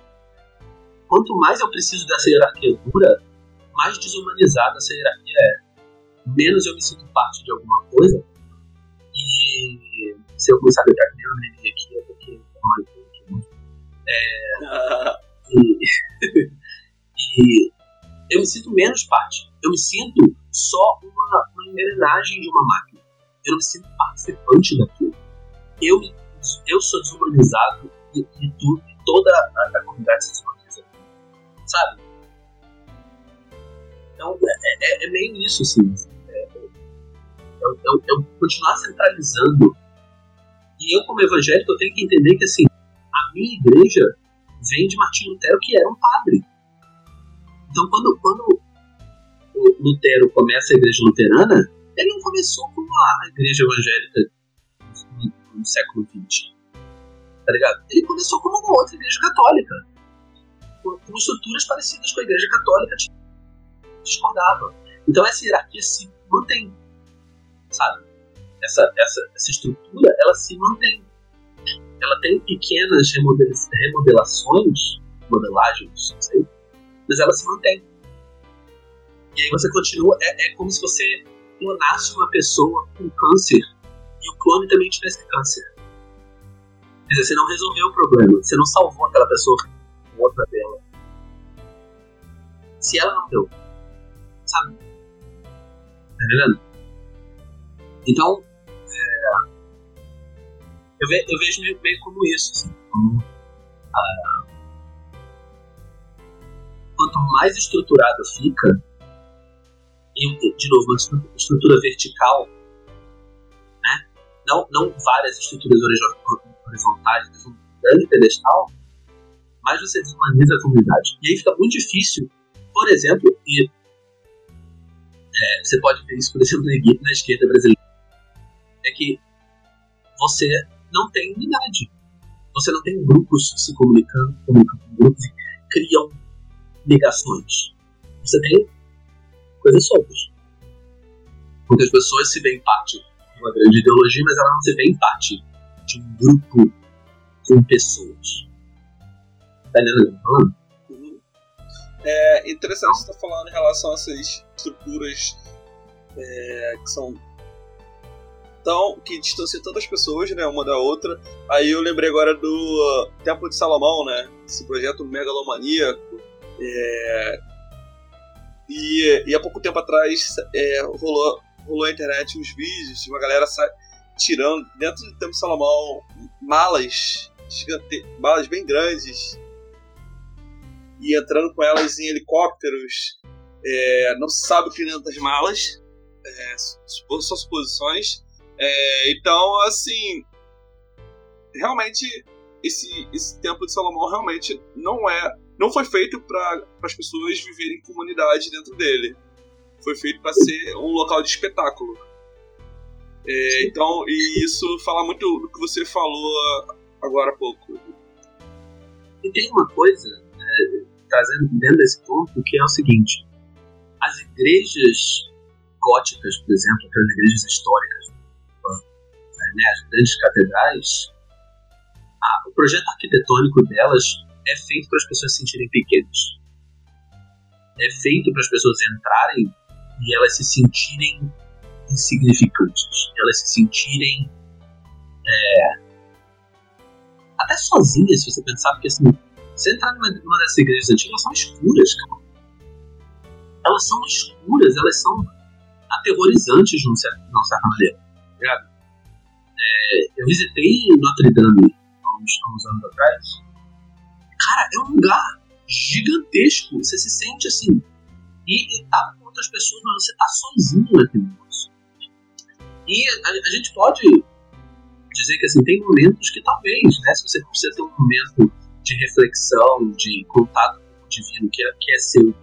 quanto mais eu preciso dessa hierarquia dura, mais desumanizada essa hierarquia é. Menos eu me sinto parte de alguma coisa. E se eu começar a nem uma menininha aqui, é porque é, e, e eu me sinto menos parte. Eu me sinto só uma, uma engrenagem de uma máquina eu não me sinto participante daquilo. Eu, eu sou desumanizado e, e, e toda a, a, comunidade se desumaniza. Sabe? Então, é, é, é meio isso, assim. É, eu, eu, continuar centralizando. E eu, como evangélico, eu tenho que entender que, assim, a minha igreja vem de Martinho Lutero, que era um padre. Então, quando, quando o Lutero começa a igreja luterana, ele não começou como a igreja evangélica no, no século XX. Tá ligado? Ele começou como uma outra igreja católica. Com, com estruturas parecidas com a igreja católica discordava. Então essa hierarquia se mantém. Sabe? Essa, essa, essa estrutura, ela se mantém. Ela tem pequenas remodelações, modelagens, não sei, mas ela se mantém. E aí você continua, é, é como se você clonasse uma pessoa com câncer e o clone também tivesse câncer. Quer dizer, você não resolveu o problema, você não salvou aquela pessoa com outra dela. Se ela não deu, sabe? Tá vendo? Então, é, eu, ve, eu, vejo meio, meio, como isso, assim, como, ah, quanto mais estruturado fica, e, de novo, uma estrutura vertical, né? não, não várias estruturas horizontais, mas um grande pedestal, mais você desumaniza a comunidade. E aí fica muito difícil, por exemplo, e é, você pode ver isso, por exemplo, na, na esquerda brasileira, é que você não tem unidade. Você não tem grupos se comunicando, comunicando com grupos criam ligações. Você tem coisas soltas. Muitas pessoas se veem parte de uma grande ideologia, mas ela não se vê parte de um grupo com pessoas. Tá entendendo? Uhum. É interessante você estar tá falando em relação a essas estruturas é, que são tão que distanciam tantas pessoas, né, uma da outra. Aí eu lembrei agora do uh, Templo de Salomão, né, esse projeto megalomaníaco. É, e, e há pouco tempo atrás é, rolou, rolou na internet uns vídeos de uma galera tirando dentro do Templo de Salomão malas gigante, malas bem grandes e entrando com elas em helicópteros. É, não se sabe o que dentro das malas, é, são suposições. É, então, assim, realmente esse, esse templo de Salomão realmente não é, não foi feito para as pessoas viverem em comunidade dentro dele. Foi feito para ser um local de espetáculo. É, então, e isso fala muito do que você falou agora há pouco. E tem uma coisa, é, trazendo dentro desse ponto, que é o seguinte: as igrejas góticas, por exemplo, aquelas igrejas históricas, né, as grandes catedrais, o projeto arquitetônico delas é feito para as pessoas se sentirem pequenas. É feito para as pessoas entrarem e elas se sentirem insignificantes, elas se sentirem é, até sozinhas, se você pensar, porque assim, você entrar numa, numa dessas igrejas antigas, elas são escuras, cara. Elas são escuras, elas são aterrorizantes de uma certa maneira. Tá é, eu visitei Notre Dame há uns, há uns anos atrás. Cara, é um lugar gigantesco. Você se sente assim. E, e tá com outras pessoas, mas você tá sozinho naquele negócio. E a, a, gente pode dizer que assim, tem momentos que talvez, né, se você precisa ter um momento de reflexão, de contato com o divino que é, que é seu,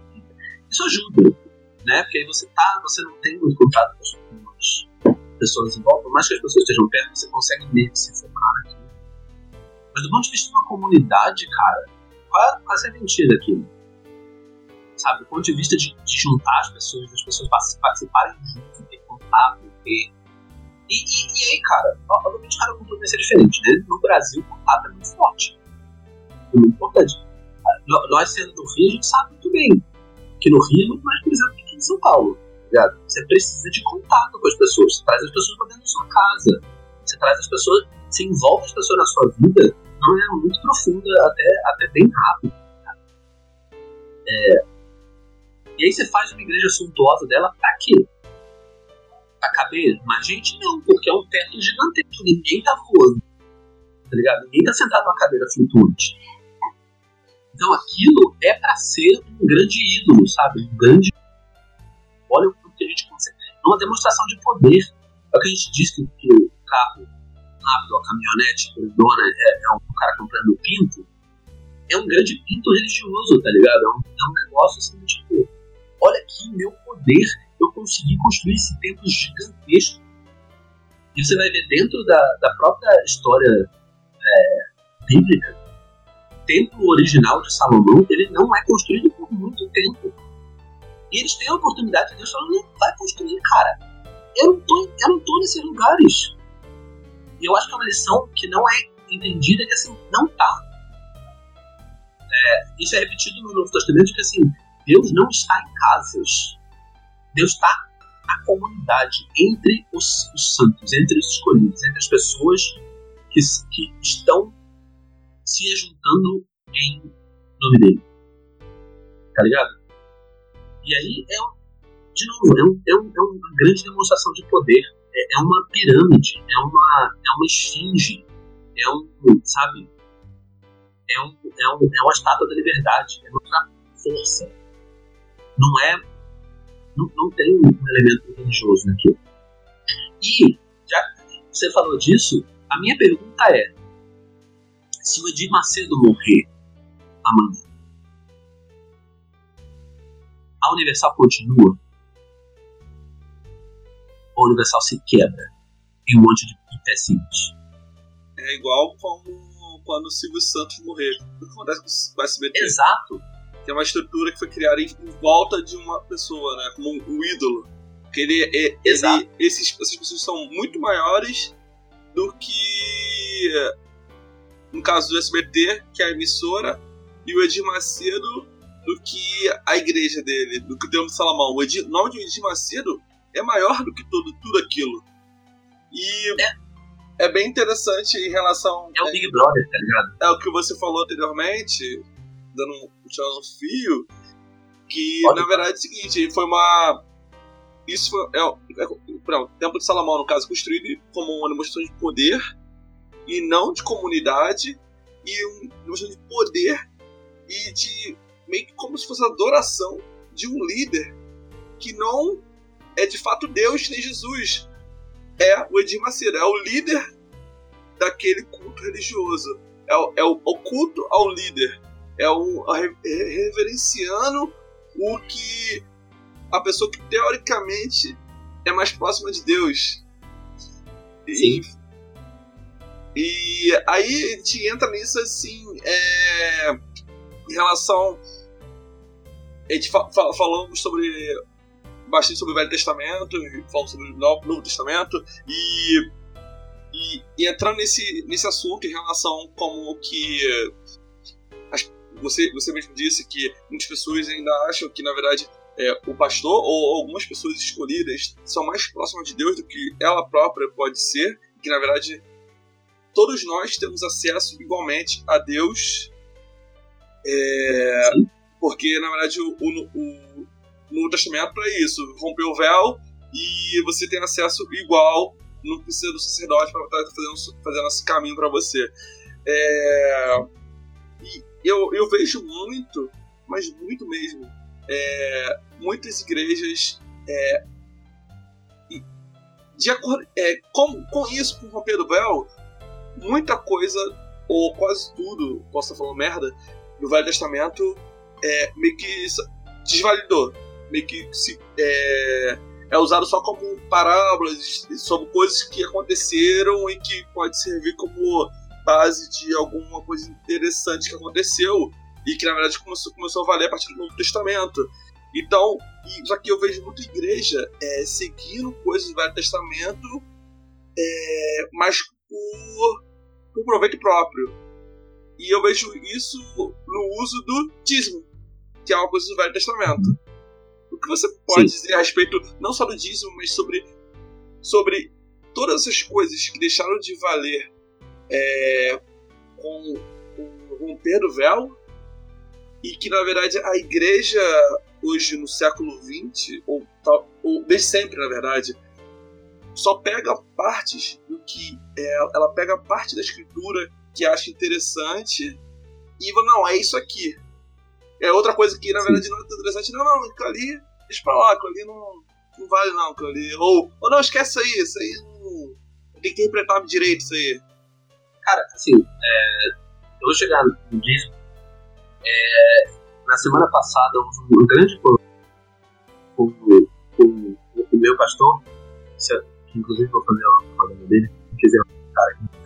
isso ajuda né? Porque aí você tá, você não tem muito contato com as pessoas em volta, por mais que as pessoas estejam perto, você consegue que se focar naquilo. Mas do ponto de vista de uma comunidade, cara, qual, qual é a mentira aqui? Sabe, do ponto de vista de, de juntar as pessoas, das pessoas participarem juntos, ter contato, ter. E, e, e aí, cara, obviamente cada cultura vai ser diferente, né? No Brasil, o contato é muito forte. É muito importante. Nós sendo do Rio, a gente sabe muito bem que no Rio é muito mais pesado que aqui em São Paulo. Tá você precisa de contato com as pessoas. Você traz as pessoas para dentro da sua casa. Você traz as pessoas, você envolve as pessoas na sua vida de uma maneira muito profunda, até, até bem rápido. É, e aí você faz uma igreja suntuosa dela pra quê? Pra caber mais gente? Não, porque é um teto gigantesco. Ninguém tá voando. Tá ligado? Ninguém tá sentado numa cadeira flutuante. Então aquilo é para ser um grande ídolo, sabe? Um grande. Olha o que a gente consegue. É uma demonstração de poder. É o que a gente diz que, que o carro rápido, a caminhonete grandona, é, é um cara comprando pinto. É um grande pinto religioso, tá ligado? É um, é um negócio assim, tipo, olha aqui o meu poder, eu consegui construir esse templo gigantesco. E você vai ver dentro da, da própria história é, bíblica templo original de Salomão, ele não é construído por muito tempo. E eles têm a oportunidade de Deus falando, vai construir, cara. Eu não tô, eu não tô nesses lugares. E eu acho que é uma lição que não é entendida, que assim, não tá. É, isso é repetido no Novo Testamento, que assim, Deus não está em casas. Deus está na comunidade, entre os, os santos, entre os escolhidos, entre as pessoas que, que estão se juntando em nome dele. Tá ligado? E aí é, de novo, é, um, é, um, é uma grande demonstração de poder. É, é, uma pirâmide, é uma, é uma esfinge, é um, sabe? É, um, é, um, é uma estátua da liberdade, é outra força. Não é. Não, não tem um elemento religioso naquilo. E, já você falou disso, a minha pergunta é: se o Edir Macedo morrer amanhã, a Universal continua? A Universal se quebra em um monte de pecinhas? É igual como quando o Silvio Santos morrer. O que acontece com o SBT? Exato. Que é uma estrutura que foi criada em volta de uma pessoa, né? Como um, um ídolo. Que ele, é, ele, Exato. esses, essas pessoas são muito maiores do que no caso do SBT, que é a emissora, e o Edir Macedo do que a igreja dele, do que o Templo de Salomão. O, Edir, nome de Edir Macedo é maior do que tudo, tudo aquilo. E é. é bem interessante em relação. É o Big Brother, tá ligado? É o que você falou anteriormente, dando um, um fio, que na verdade é o seguinte, foi uma. Isso foi. É, é, o Templo de Salomão, no caso, construído como uma demonstração de poder e não de comunidade, e uma demonstração de poder e de meio que como se fosse a adoração de um líder que não é de fato Deus nem Jesus. É o Edir Macedo, é o líder daquele culto religioso. É o, é o, o culto ao líder. É o a, reverenciando o que a pessoa que teoricamente é mais próxima de Deus. Sim. E, e aí a gente entra nisso assim, é, em relação. A gente fa fa falamos sobre. bastante sobre o Velho Testamento, falamos sobre o Novo, Testamento, e, e, e, entrando nesse, nesse assunto em relação como que. Você, você mesmo disse que muitas pessoas ainda acham que, na verdade, é, o pastor ou algumas pessoas escolhidas são mais próximas de Deus do que ela própria pode ser, que na verdade todos nós temos acesso igualmente a Deus, é, porque na verdade o, o, o Novo Testamento é isso, rompeu o véu e você tem acesso igual, não precisa do sacerdote para estar fazendo, fazendo esse caminho para você. É, eu, eu vejo muito, mas muito mesmo, é, muitas igrejas é, de acordo é, com, com isso, com romper do véu, muita coisa, ou quase tudo, posso estar falando merda, do Velho Testamento é, meio que desvalidou. Meio que se, é, é usado só como parábolas sobre coisas que aconteceram e que pode servir como base de alguma coisa interessante que aconteceu e que na verdade começou, começou a valer a partir do Novo Testamento. Então, só que eu vejo muita igreja é, seguindo coisas do Velho Testamento, é, mas por, por proveito próprio. E eu vejo isso no uso do dízimo, que é uma coisa do Velho Testamento. O que você pode Sim. dizer a respeito não só do dízimo, mas sobre, sobre todas essas coisas que deixaram de valer é, com, com o romper do véu e que na verdade a igreja hoje no século XX, ou, ou desde sempre na verdade, só pega partes do que é, ela pega parte da escritura que acha interessante e não, é isso aqui. É outra coisa que na verdade não é tão interessante, não, não, aquilo ali, deixa pra lá, aquilo ali não, não vale não, aquilo ali. Ou, ou não, esquece isso aí, isso aí não. Tem que interpretar direito isso aí. Cara, assim, é, eu vou chegar no dízimo. É, na semana passada houve um grande problema com, com, o meu pastor, que inclusive vou fazer a propaganda dele, se quiser um cara que não.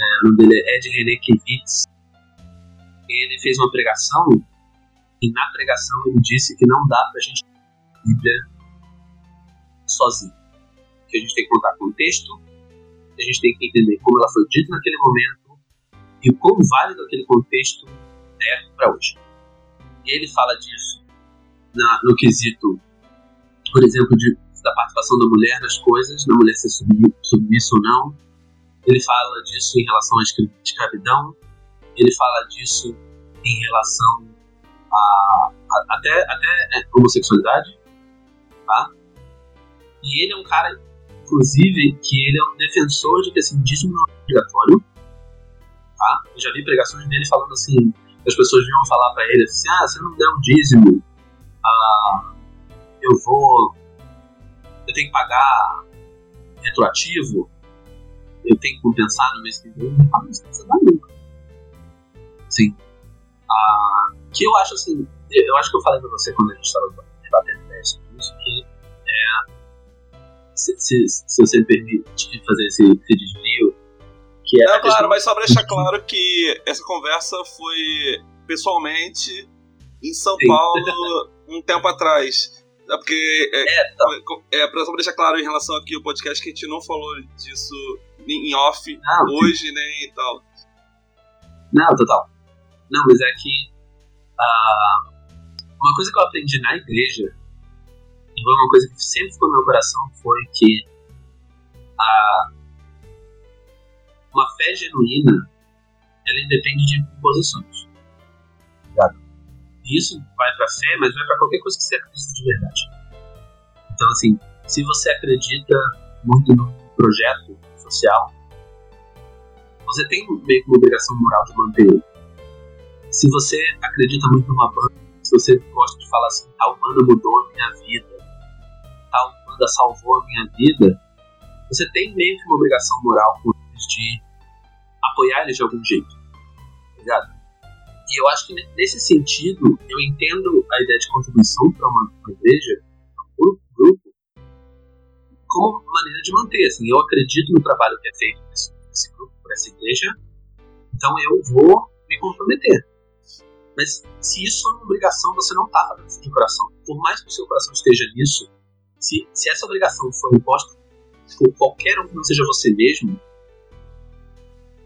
É, o nome dele é Ed René Kivitz. Ele fez uma pregação e na pregação ele disse que não dá pra gente a Bíblia sozinho. Que a gente tem que contar contexto, a gente tem que entender como ela foi dita naquele momento e o quão válido aquele contexto é para hoje. E ele fala disso na, no quesito, por exemplo, de, da participação da mulher nas coisas, da mulher ser submissa ou não. Ele fala disso em relação à escravidão. Ele fala disso em relação a, a até, até homossexualidade, tá? E ele é um cara inclusive, que ele é um defensor de que assim, dízimo não é obrigatório. Tá? Eu já vi pregações dele falando assim, as pessoas vinham falar para ele assim, ah, se eu não der um dízimo, ah, eu vou, eu tenho que pagar retroativo, eu tenho que pensar no mês que vem, não vai precisar nunca. Sim. Ah, que eu acho assim, eu acho que eu falei pra você quando a gente estava debatendo ideia sobre isso, que é, se, se, se você permite fazer esse, esse desvio, que é. Não, claro, mas só pra deixar claro que essa conversa foi pessoalmente em São Sim. Paulo um tempo atrás. É porque. É, é, tá. é, pra só deixar claro em relação aqui ao podcast que a gente não falou disso em off hoje, nem e tal. Não, total. Não, mas é que. Uh, uma coisa que eu aprendi na igreja, e foi uma coisa que sempre ficou no meu coração, foi que. Uma fé genuína, ela independe de imposições. Ligado? isso vai para fé, mas vai para qualquer coisa que você acredita de verdade. Então, assim, se você acredita muito no projeto social, você tem meio que uma obrigação moral de manter ele. Se você acredita muito numa banda, se você gosta de falar assim, tal banda mudou a minha vida, tal banda salvou a minha vida, você tem meio que uma obrigação moral de apoiar eles de algum jeito. Tá ligado? E eu acho que nesse sentido, eu entendo a ideia de contribuição para uma, uma, igreja, um grupo, como maneira de manter. Assim, eu acredito no trabalho que é feito nesse, nesse grupo, por essa igreja, então eu vou me comprometer. Mas se isso é uma obrigação, você não está fazendo isso de coração. Por mais que o seu coração esteja nisso, se, se essa obrigação for imposta por qualquer um que não seja você mesmo,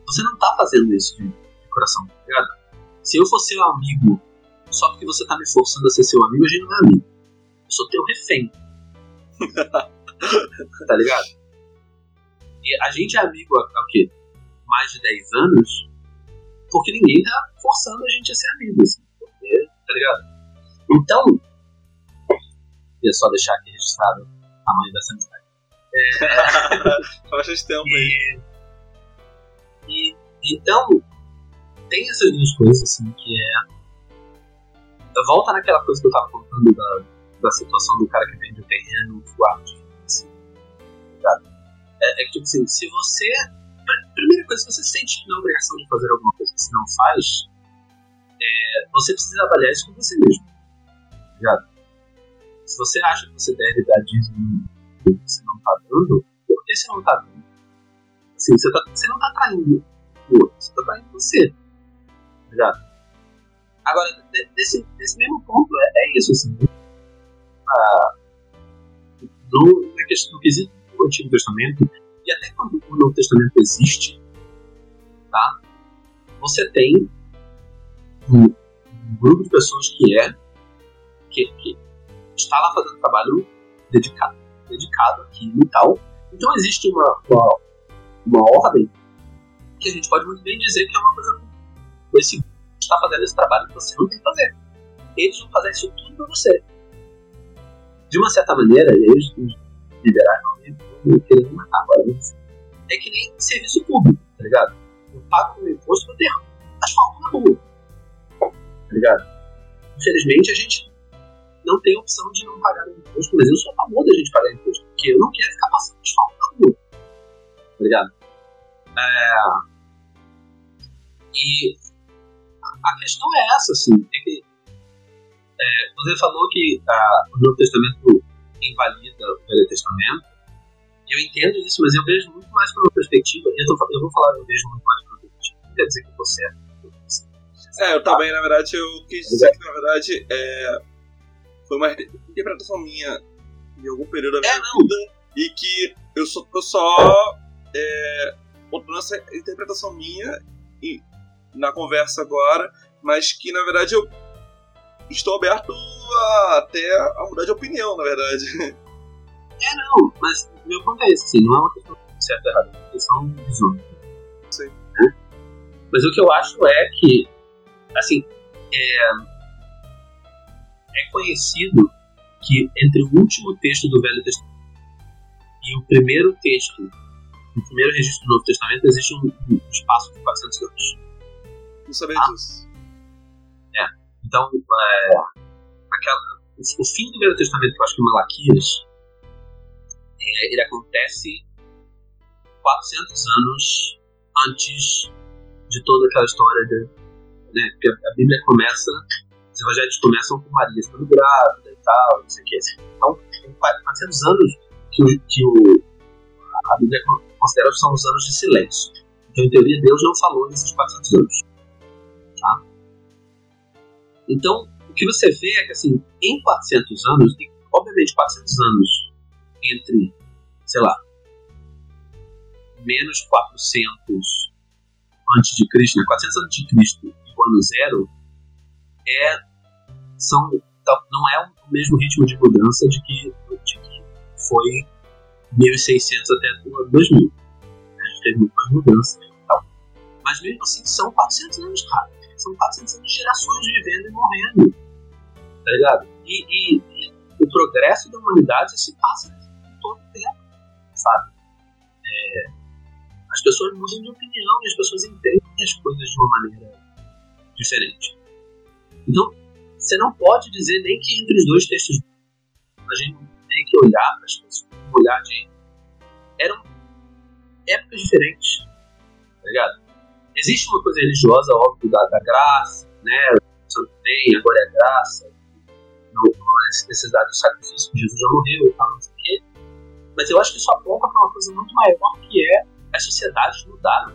você não está fazendo isso de, de coração, tá ligado? Se eu for seu amigo só porque você tá me forçando a ser seu amigo, a gente não é amigo. Eu sou teu refém. tá ligado? E a gente é amigo há, há o quê? Mais de 10 anos porque ninguém tá forçando a gente a ser amigo, assim. Porque, tá ligado? Então, queria só deixar aqui registrado o tamanho dessa amizade. É... Faz tempo aí. E, então, tem essas duas coisas, assim, que é. Volta naquela coisa que eu tava contando da, da situação do cara que vende o terreno guarda assim, tá é, é que, tipo assim, se você. Primeira coisa, se você sente que não é obrigação de fazer alguma coisa que você não faz, é, você precisa avaliar isso com você mesmo. Se você acha que você deve dar dízimo que você não tá dando, por que você não tá dando? Assim, você, tá, você não tá traindo o outro, você tá traindo você? Agora, desse mesmo ponto, é, é isso, assim. Ah, no, na questão do quesito do Antigo Testamento, e até quando o Novo Testamento existe, tá? Você tem um, um grupo de pessoas que é que, que, está lá fazendo trabalho dedicado, dedicado àquilo e tal. Então existe uma, uma, uma ordem que a gente pode muito bem dizer que é uma coisa com esse está fazendo esse trabalho que você não tem que fazer. Eles vão fazer isso tudo para você. De uma certa maneira, eles, os liberais querem matar é que nem serviço público, tá ligado? Eu pago o imposto para ter asfalto na rua, tá ligado? Infelizmente, a gente não tem opção de não pagar imposto, mas eu sou a favor da gente pagar imposto, porque eu não quero ficar passando asfalto na rua, tá ligado? É... E a questão é essa, assim, é que é, você falou que ah, o Novo Testamento invalida o Velho Testamento. Eu entendo isso, mas eu vejo muito mais por uma perspectiva. Eu, tô, eu vou falar, eu vejo muito mais por uma perspectiva. Não quer dizer que eu tô certo. É, eu também, na verdade, eu quis dizer que, na verdade, é, foi uma interpretação minha em algum período da minha é, vida e que eu só, eu só é, essa interpretação minha e na conversa agora, mas que na verdade eu estou aberto a, até a mudar de opinião, na verdade. É, não, mas meu ponto é esse, assim, não é uma questão de certo ou errado, é uma questão de visão. Sim. Né? Mas o que eu acho é que, assim, é, é conhecido que entre o último texto do Velho Testamento e o primeiro texto, o primeiro registro do Novo Testamento, existe um, um espaço de 400 anos. Não sabia ah. disso. É. Então, é, aquela, o, o, fim do Velho Testamento, que eu acho que é Malaquias, é, ele acontece 400 anos antes de toda aquela história de, né, porque a Bíblia começa, os evangelhos começam com Maria estando grávida e tal, não sei o que. Então, tem 400 anos que, o, que o, a Bíblia considera que são os anos de silêncio. Então, em teoria, Deus não falou nesses 400 anos. Tá? Então, o que você vê é que, assim, em 400 anos, obviamente 400 anos entre, sei lá, menos 400 antes de Cristo, né, 400 antes de Cristo e o ano zero, é, são, não é o mesmo ritmo de mudança de que, de que foi 1600 até o ano 2000. A gente teve muita mudança e tal. Mas mesmo assim, são 400 anos, cara. São 400 anos de gerações vivendo e morrendo. Tá ligado? E, e, e o progresso da humanidade se passa todo tempo, sabe? É, as pessoas mudam de opinião e as pessoas entendem as coisas de uma maneira diferente. Então, você não pode dizer nem que entre os dois textos a gente tem que olhar para as um olhar de. eram épocas diferentes, tá ligado? Existe uma coisa religiosa, óbvio, da, da graça, né? Santo tem, agora é graça, não, não é necessidade do sacrifício, Jesus já morreu e tal, Mas eu acho que isso aponta para uma coisa muito maior que é as sociedades mudaram.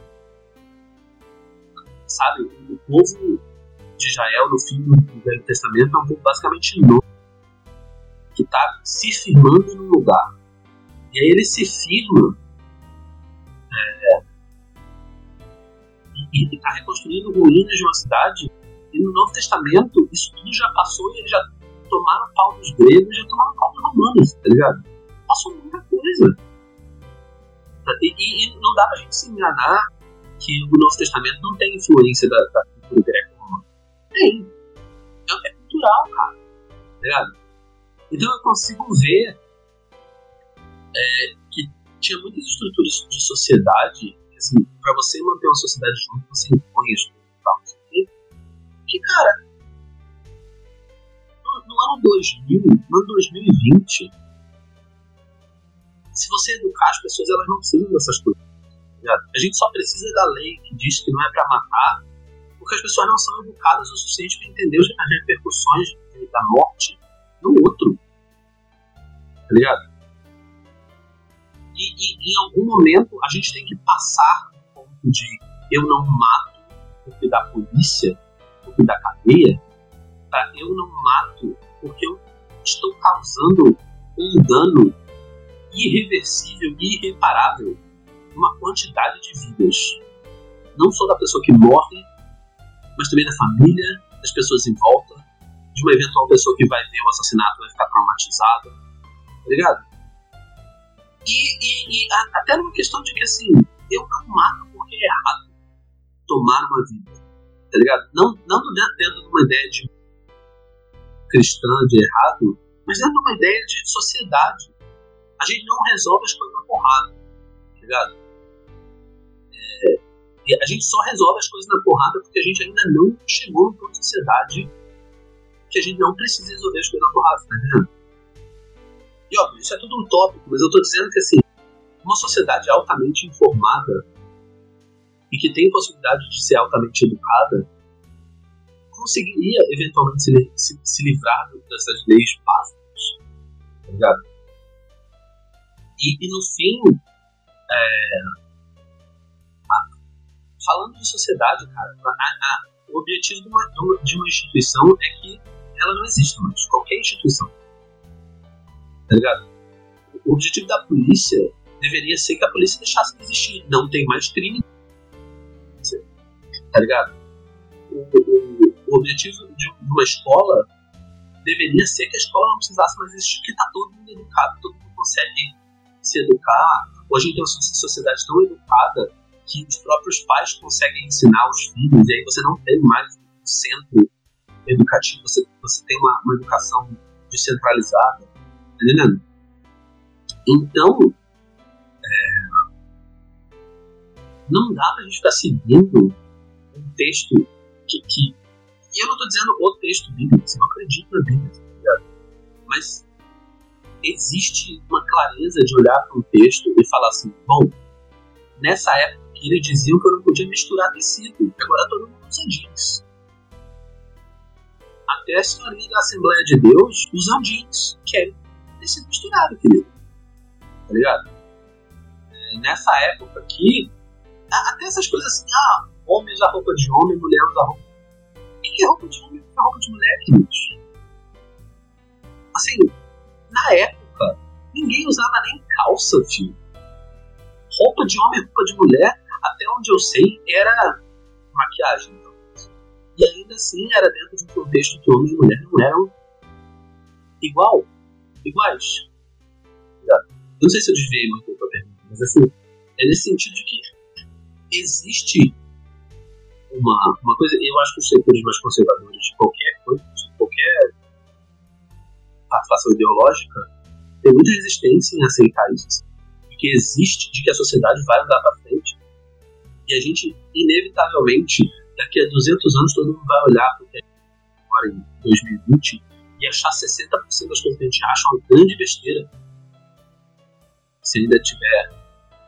Sabe? O povo de Israel no fim do Velho Testamento é um povo basicamente novo que está se firmando no lugar. E aí ele se firma é, e está reconstruindo ruínas de uma cidade. E no Novo Testamento isso tudo já passou e eles já tomaram pau dos gregos e já tomaram pau dos romanos, tá ligado? Passou muita coisa. E, e, e, não dá pra gente se enganar que o Novo Testamento não tem influência da, da cultura greco-romana. Tem. É, é, cultural, cara. Tá ligado? Então eu consigo ver é, que tinha muitas estruturas de sociedade, assim, pra você manter uma sociedade junto, você impõe coisas e tal, que, cara, no ano 2000, no ano 2020, se você educar as pessoas, elas não precisam dessas coisas. Tá a gente só precisa da lei que diz que não é para matar, porque as pessoas não são educadas o suficiente para entender as repercussões da morte no outro. Tá ligado? E, e, em algum momento a gente tem que passar do ponto de eu não mato porque da polícia, porque da cadeia, para eu não mato porque eu estou causando um dano irreversível irreparável uma quantidade de vidas. Não só da pessoa que morre, mas também da família, das pessoas em volta, de uma eventual pessoa que vai ver o assassinato vai ficar traumatizada. Tá ligado? E, e, e a, até numa questão de que assim, eu não mato porque é errado tomar uma vida. Tá ligado? Não, não dentro de uma ideia de cristã de errado, mas dentro de uma ideia de sociedade a gente não resolve as coisas na porrada, tá ligado? É, a gente só resolve as coisas na porrada porque a gente ainda não chegou numa sociedade que a gente não precisa resolver as coisas na porrada, tá entendendo? E óbvio, isso é tudo utópico, mas eu tô dizendo que assim, uma sociedade altamente informada e que tem possibilidade de ser altamente educada conseguiria eventualmente se, se, se livrar dessas leis básicas, tá ligado? E, no fim, é, falando de sociedade, cara, a, a, o objetivo de uma, de uma instituição é que ela não exista mais. Qualquer instituição. Tá ligado? O objetivo da polícia deveria ser que a polícia deixasse de existir. Não tem mais crime. Tá ligado? O, o, o objetivo de uma escola deveria ser que a escola não precisasse mais existir, porque tá todo mundo educado, todo mundo consegue se educar. Hoje a gente tem uma sociedade tão educada que os próprios pais conseguem ensinar os filhos, e aí você não tem mais um centro educativo, você, você tem uma, uma educação descentralizada. Tá entendendo? Então, é, não dá pra gente ficar seguindo um texto que. que e eu não estou dizendo o texto bíblico, você não acredita na Bíblia, tá mas existe uma clareza de olhar para um texto e falar assim: bom, nessa época eles diziam que eu não podia misturar tecido, agora todo mundo usa jeans. Até a senhoria da Assembleia de Deus usam jeans, que é tecido misturado, querido. Tá ligado? É, nessa época aqui, até essas coisas assim, ah, homem usa roupa de homem, mulher usa roupa. Que é roupa de homem e roupa de mulher, queridos? Assim, na época, ninguém usava nem calça, filho. Roupa de homem roupa de mulher, até onde eu sei, era maquiagem. Então. E ainda assim era dentro de um contexto que homem e mulher não eram igual, iguais. Eu não sei se eu desviei muito a pergunta, mas assim, é nesse sentido de que existe uma, uma coisa, eu acho que os setores mais conservadores de qualquer coisa, de qualquer participação ideológica, tem muita resistência em aceitar isso. Porque existe de que a sociedade vai andar para frente e a gente, inevitavelmente, daqui a 200 anos, todo mundo vai olhar para o que a gente agora em 2020 e achar 60% das coisas que a gente acha uma grande besteira. Se ainda tiver,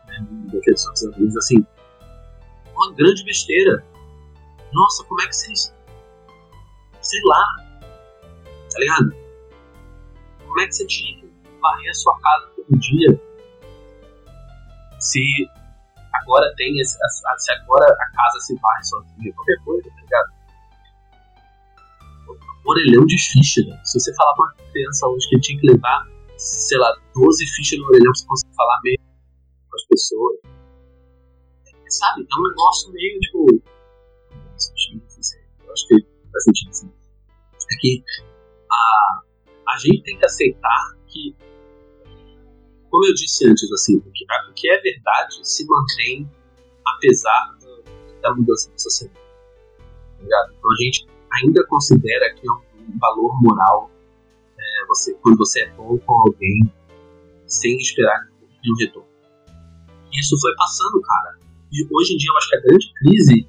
né, daqui a 200 anos, assim, uma grande besteira. Nossa, como é que vocês. Sei lá. Tá ligado? Como é que você que varrer a sua casa todo dia? Se agora tem se agora a casa se varre sozinha, qualquer coisa, tá ligado? Orelhão de ficha, né? Se você falar pra uma criança hoje que tinha que levar, sei lá, 12 fichas no orelhão pra você conseguir falar mesmo com as pessoas. Sabe? É um negócio meio tipo. Eu acho que faz sentido assim. É que a, a gente tem que aceitar que como eu disse antes, assim, o que, o que é verdade se mantém apesar da mudança da sociedade. Tá então a gente ainda considera que é um valor moral é, você, quando você é bom com alguém sem esperar nenhum retorno. Isso foi passando, cara. E hoje em dia eu acho que a grande crise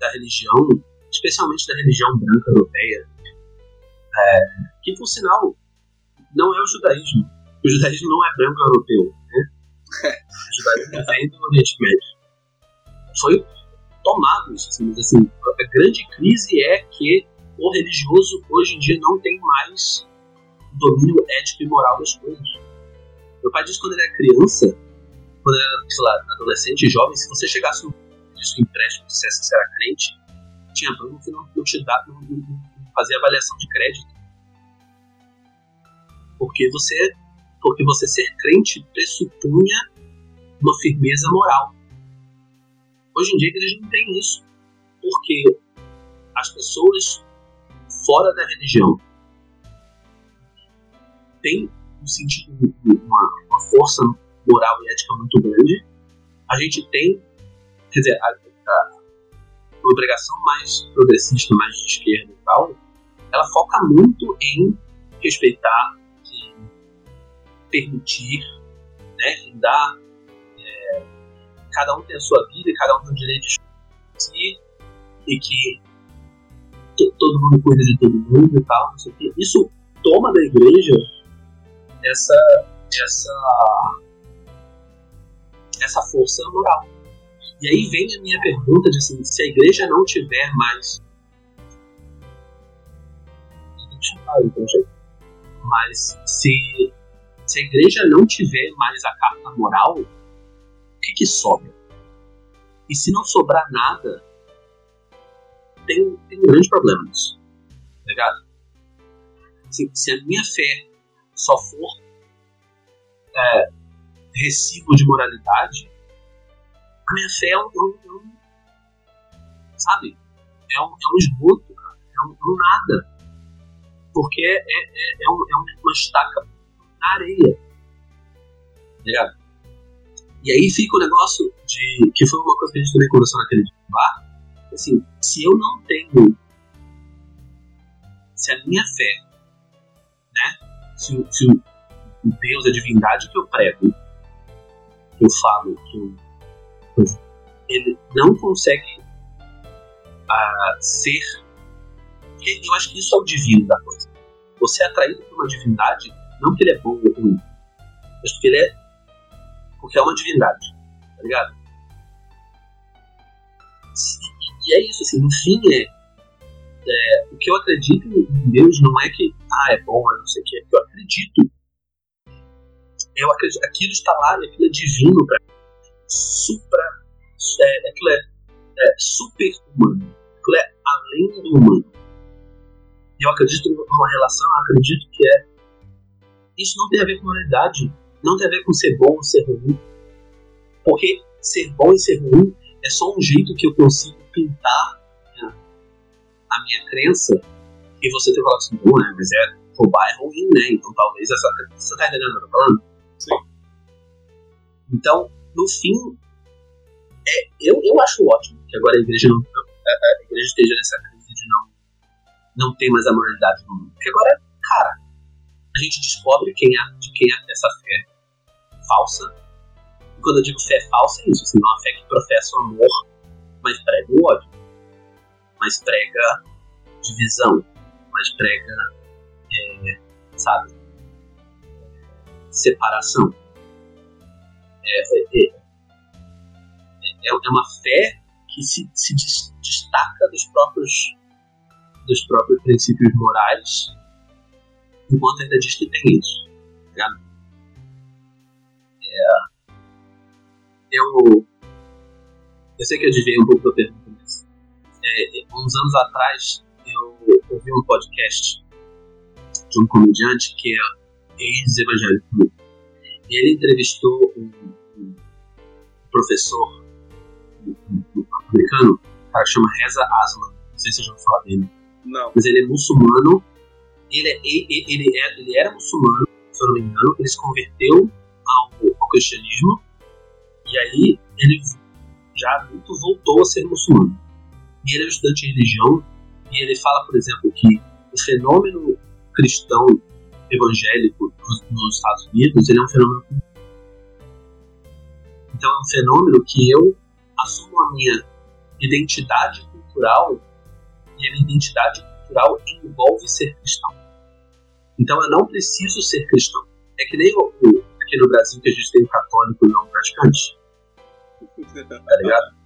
da religião, especialmente da religião branca europeia, é, que por sinal não é o judaísmo, o judaísmo não é branco europeu, né? o judaísmo vem do Oriente Médio. Foi tomado isso, assim, mas assim, a grande crise é que o religioso hoje em dia não tem mais domínio ético e moral das coisas. Meu pai disse quando ele era criança, quando ele era, sei lá, adolescente jovem, se você chegasse no seu empréstimo e dissesse que você era crente, tinha banco que não, te dá, não, avaliação de crédito. Porque você porque você ser crente pressupunha uma firmeza moral. Hoje em dia a igreja não tem isso, porque as pessoas fora da religião têm um sentido, uma, uma força moral e ética muito grande. A gente tem, quer dizer, a, a, uma pregação mais progressista, mais de esquerda e tal, ela foca muito em respeitar permitir, né, dar. É, cada um tem a sua vida cada um tem o direito de si e que todo mundo cuida de todo mundo e tal, não sei o quê. Isso toma da igreja essa, essa, essa força moral. E aí vem a minha pergunta de assim, se a igreja não tiver mais. Mas se se a igreja não tiver mais a carta moral, o que, que sobra? E se não sobrar nada, tem, tem um grande problema nisso. Tá ligado? Se, a minha fé só for é, recibo de moralidade, a minha fé é um, é um, é um sabe? É um, é um esgoto, cara. É um, é um nada. Porque é, é, é, um, é uma estaca areia. Tá ligado? E aí fica o negócio de. que foi uma coisa que a gente também conversou naquele bar. Assim, se eu não tenho. Se a minha fé, né? Se, se o, o Deus, a divindade que eu prego, que eu falo, que eu. Ele não consegue uh, ser. Eu acho que isso é o divino da coisa. Você é atraído por uma divindade não que ele é bom ou ruim, mas porque ele é. Porque é uma divindade, tá ligado? e é isso, assim, no fim é, é, o que eu acredito em Deus não é que, ah, é bom, é não sei o que, é que eu acredito. Eu acredito, aquilo está lá e aquilo é divino para supra, é, aquilo é, é super humano, aquilo é além do humano. Eu acredito numa relação, eu acredito que é. Isso não tem a ver com moralidade, não tem a ver com ser bom ou ser ruim. Porque ser bom e ser ruim é só um jeito que eu consigo pintar a, a minha crença e você ter falado assim, bom, né? Mas é roubar é ruim, né? Então talvez essa. Você tá entendendo o que eu tô falando? Sim. Então, no fim, é, eu, eu acho ótimo que agora a igreja não. A, a igreja esteja nessa crise de não, não ter mais a moralidade no mundo. Porque agora, cara, a gente descobre quem é, de quem é essa fé falsa. E quando eu digo fé falsa, é isso. Assim, não é uma fé que professa o amor, mas prega o ódio. Mas prega divisão. Mas prega, é, sabe, separação. É, é, é, é uma fé que se, se destaca dos próprios, dos próprios princípios morais, enquanto ainda diz que tem isso. Tá é, eu, eu sei que eu desviei um pouco da pergunta, mas é, uns anos atrás eu ouvi um podcast de um comediante que é ex-evangélico. E ele entrevistou um, um professor americano, um cara que chama Reza Aslan. Não sei se vocês já ouviram falar dele. Não. Mas ele é muçulmano. Ele, é, ele, ele, é, ele era muçulmano, se eu não me engano. Ele se converteu ao, ao cristianismo. E aí ele já adulto voltou a ser muçulmano. E ele é um estudante de religião. E ele fala, por exemplo, que o fenômeno cristão evangélico nos, nos Estados Unidos ele é um fenômeno então é um fenômeno que eu assumo a minha identidade cultural e a minha identidade cultural envolve ser cristão. Então eu não preciso ser cristão. É que nem o, o, aqui no Brasil que a gente tem o católico não praticante. Tá ligado?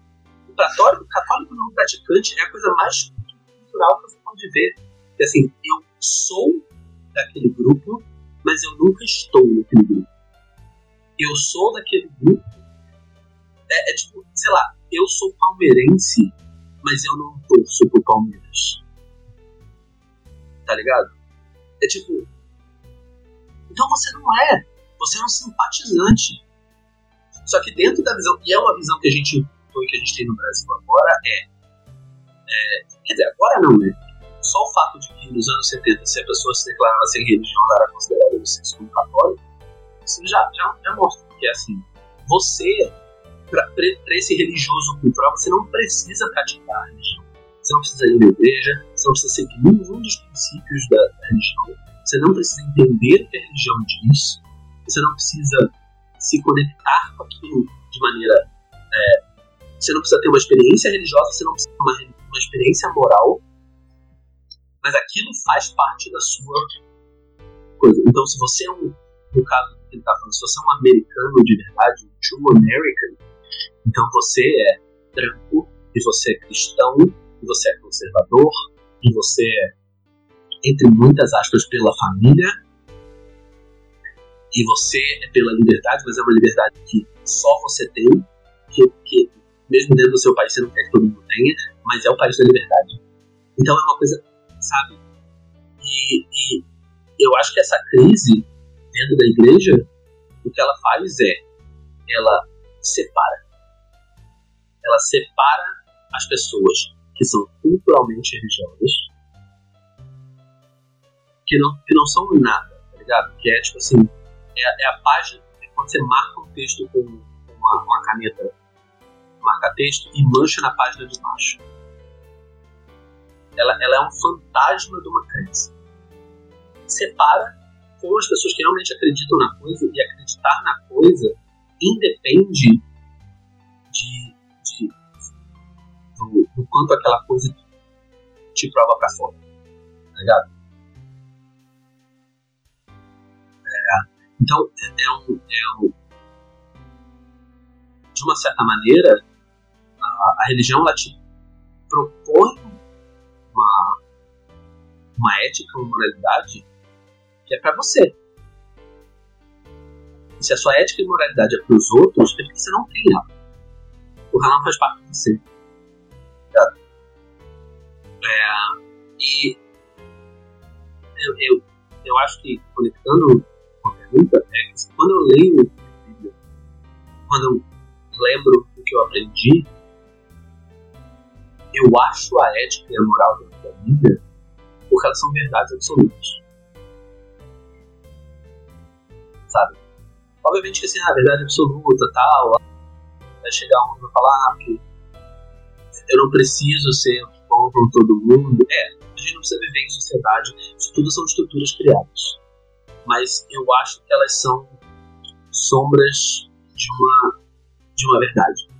O católico, católico não praticante é a coisa mais cultural que você pode ver. Porque assim, eu sou daquele grupo, mas eu nunca estou naquele grupo. Eu sou daquele grupo é, é, tipo, sei lá, eu sou palmeirense, mas eu não torço pro Palmeiras. Tá ligado? É tipo. Então você não é. Você é um simpatizante. Só que dentro da visão, e é uma visão que a gente que a gente tem no Brasil agora, é, é. Quer dizer, agora não, né? Só o fato de que nos anos 70, se a pessoa se declarava sem religião, ela era considerada um como católico, isso já, já, já mostra que é assim. Você para esse religioso cultural, você não precisa praticar religião. Você não precisa ir na igreja, você não precisa seguir nenhum dos princípios da, da religião. Você não precisa entender o que a religião diz. Você não precisa se conectar com aquilo de maneira. É, você não precisa ter uma experiência religiosa, você não precisa ter uma, uma experiência moral. Mas aquilo faz parte da sua coisa. Então, se você é um. No caso que ele está falando, se você é um americano de verdade, um true American, então você é branco, e você é cristão, e você é conservador, e você é, entre muitas aspas, pela família, e você é pela liberdade, mas é uma liberdade que só você tem, que, que mesmo dentro do seu país você não quer que todo mundo tenha, mas é o país da liberdade. Então é uma coisa, sabe? E, e eu acho que essa crise dentro da igreja, o que ela faz é, ela separa ela separa as pessoas que são culturalmente religiosas, que não, que não são nada, tá ligado? Que é tipo assim, é, é a página, é quando você marca um texto com uma, uma caneta, marca texto e mancha na página de baixo. Ela, ela é um fantasma de uma crença. Separa com as pessoas que realmente acreditam na coisa e acreditar na coisa independe de quanto aquela coisa te prova pra fora. Tá ligado? É, então, é um, é um. De uma certa maneira, a, a religião ela te propõe uma, uma ética, uma moralidade que é para você. E se a sua ética e moralidade é para os outros, é porque você não tem ela. O não faz parte de você. É, e eu, eu, eu acho que, conectando com a pergunta, é que quando eu leio quando eu lembro o que eu aprendi, eu acho a ética e a moral da Bíblia porque elas são verdades absolutas. Sabe? Obviamente que assim, a verdade absoluta, tal, vai chegar um e falar que eu não preciso ser bom com todo mundo. É, a gente não precisa viver em sociedade, isso tudo são estruturas criadas. Mas eu acho que elas são sombras de uma, de uma verdade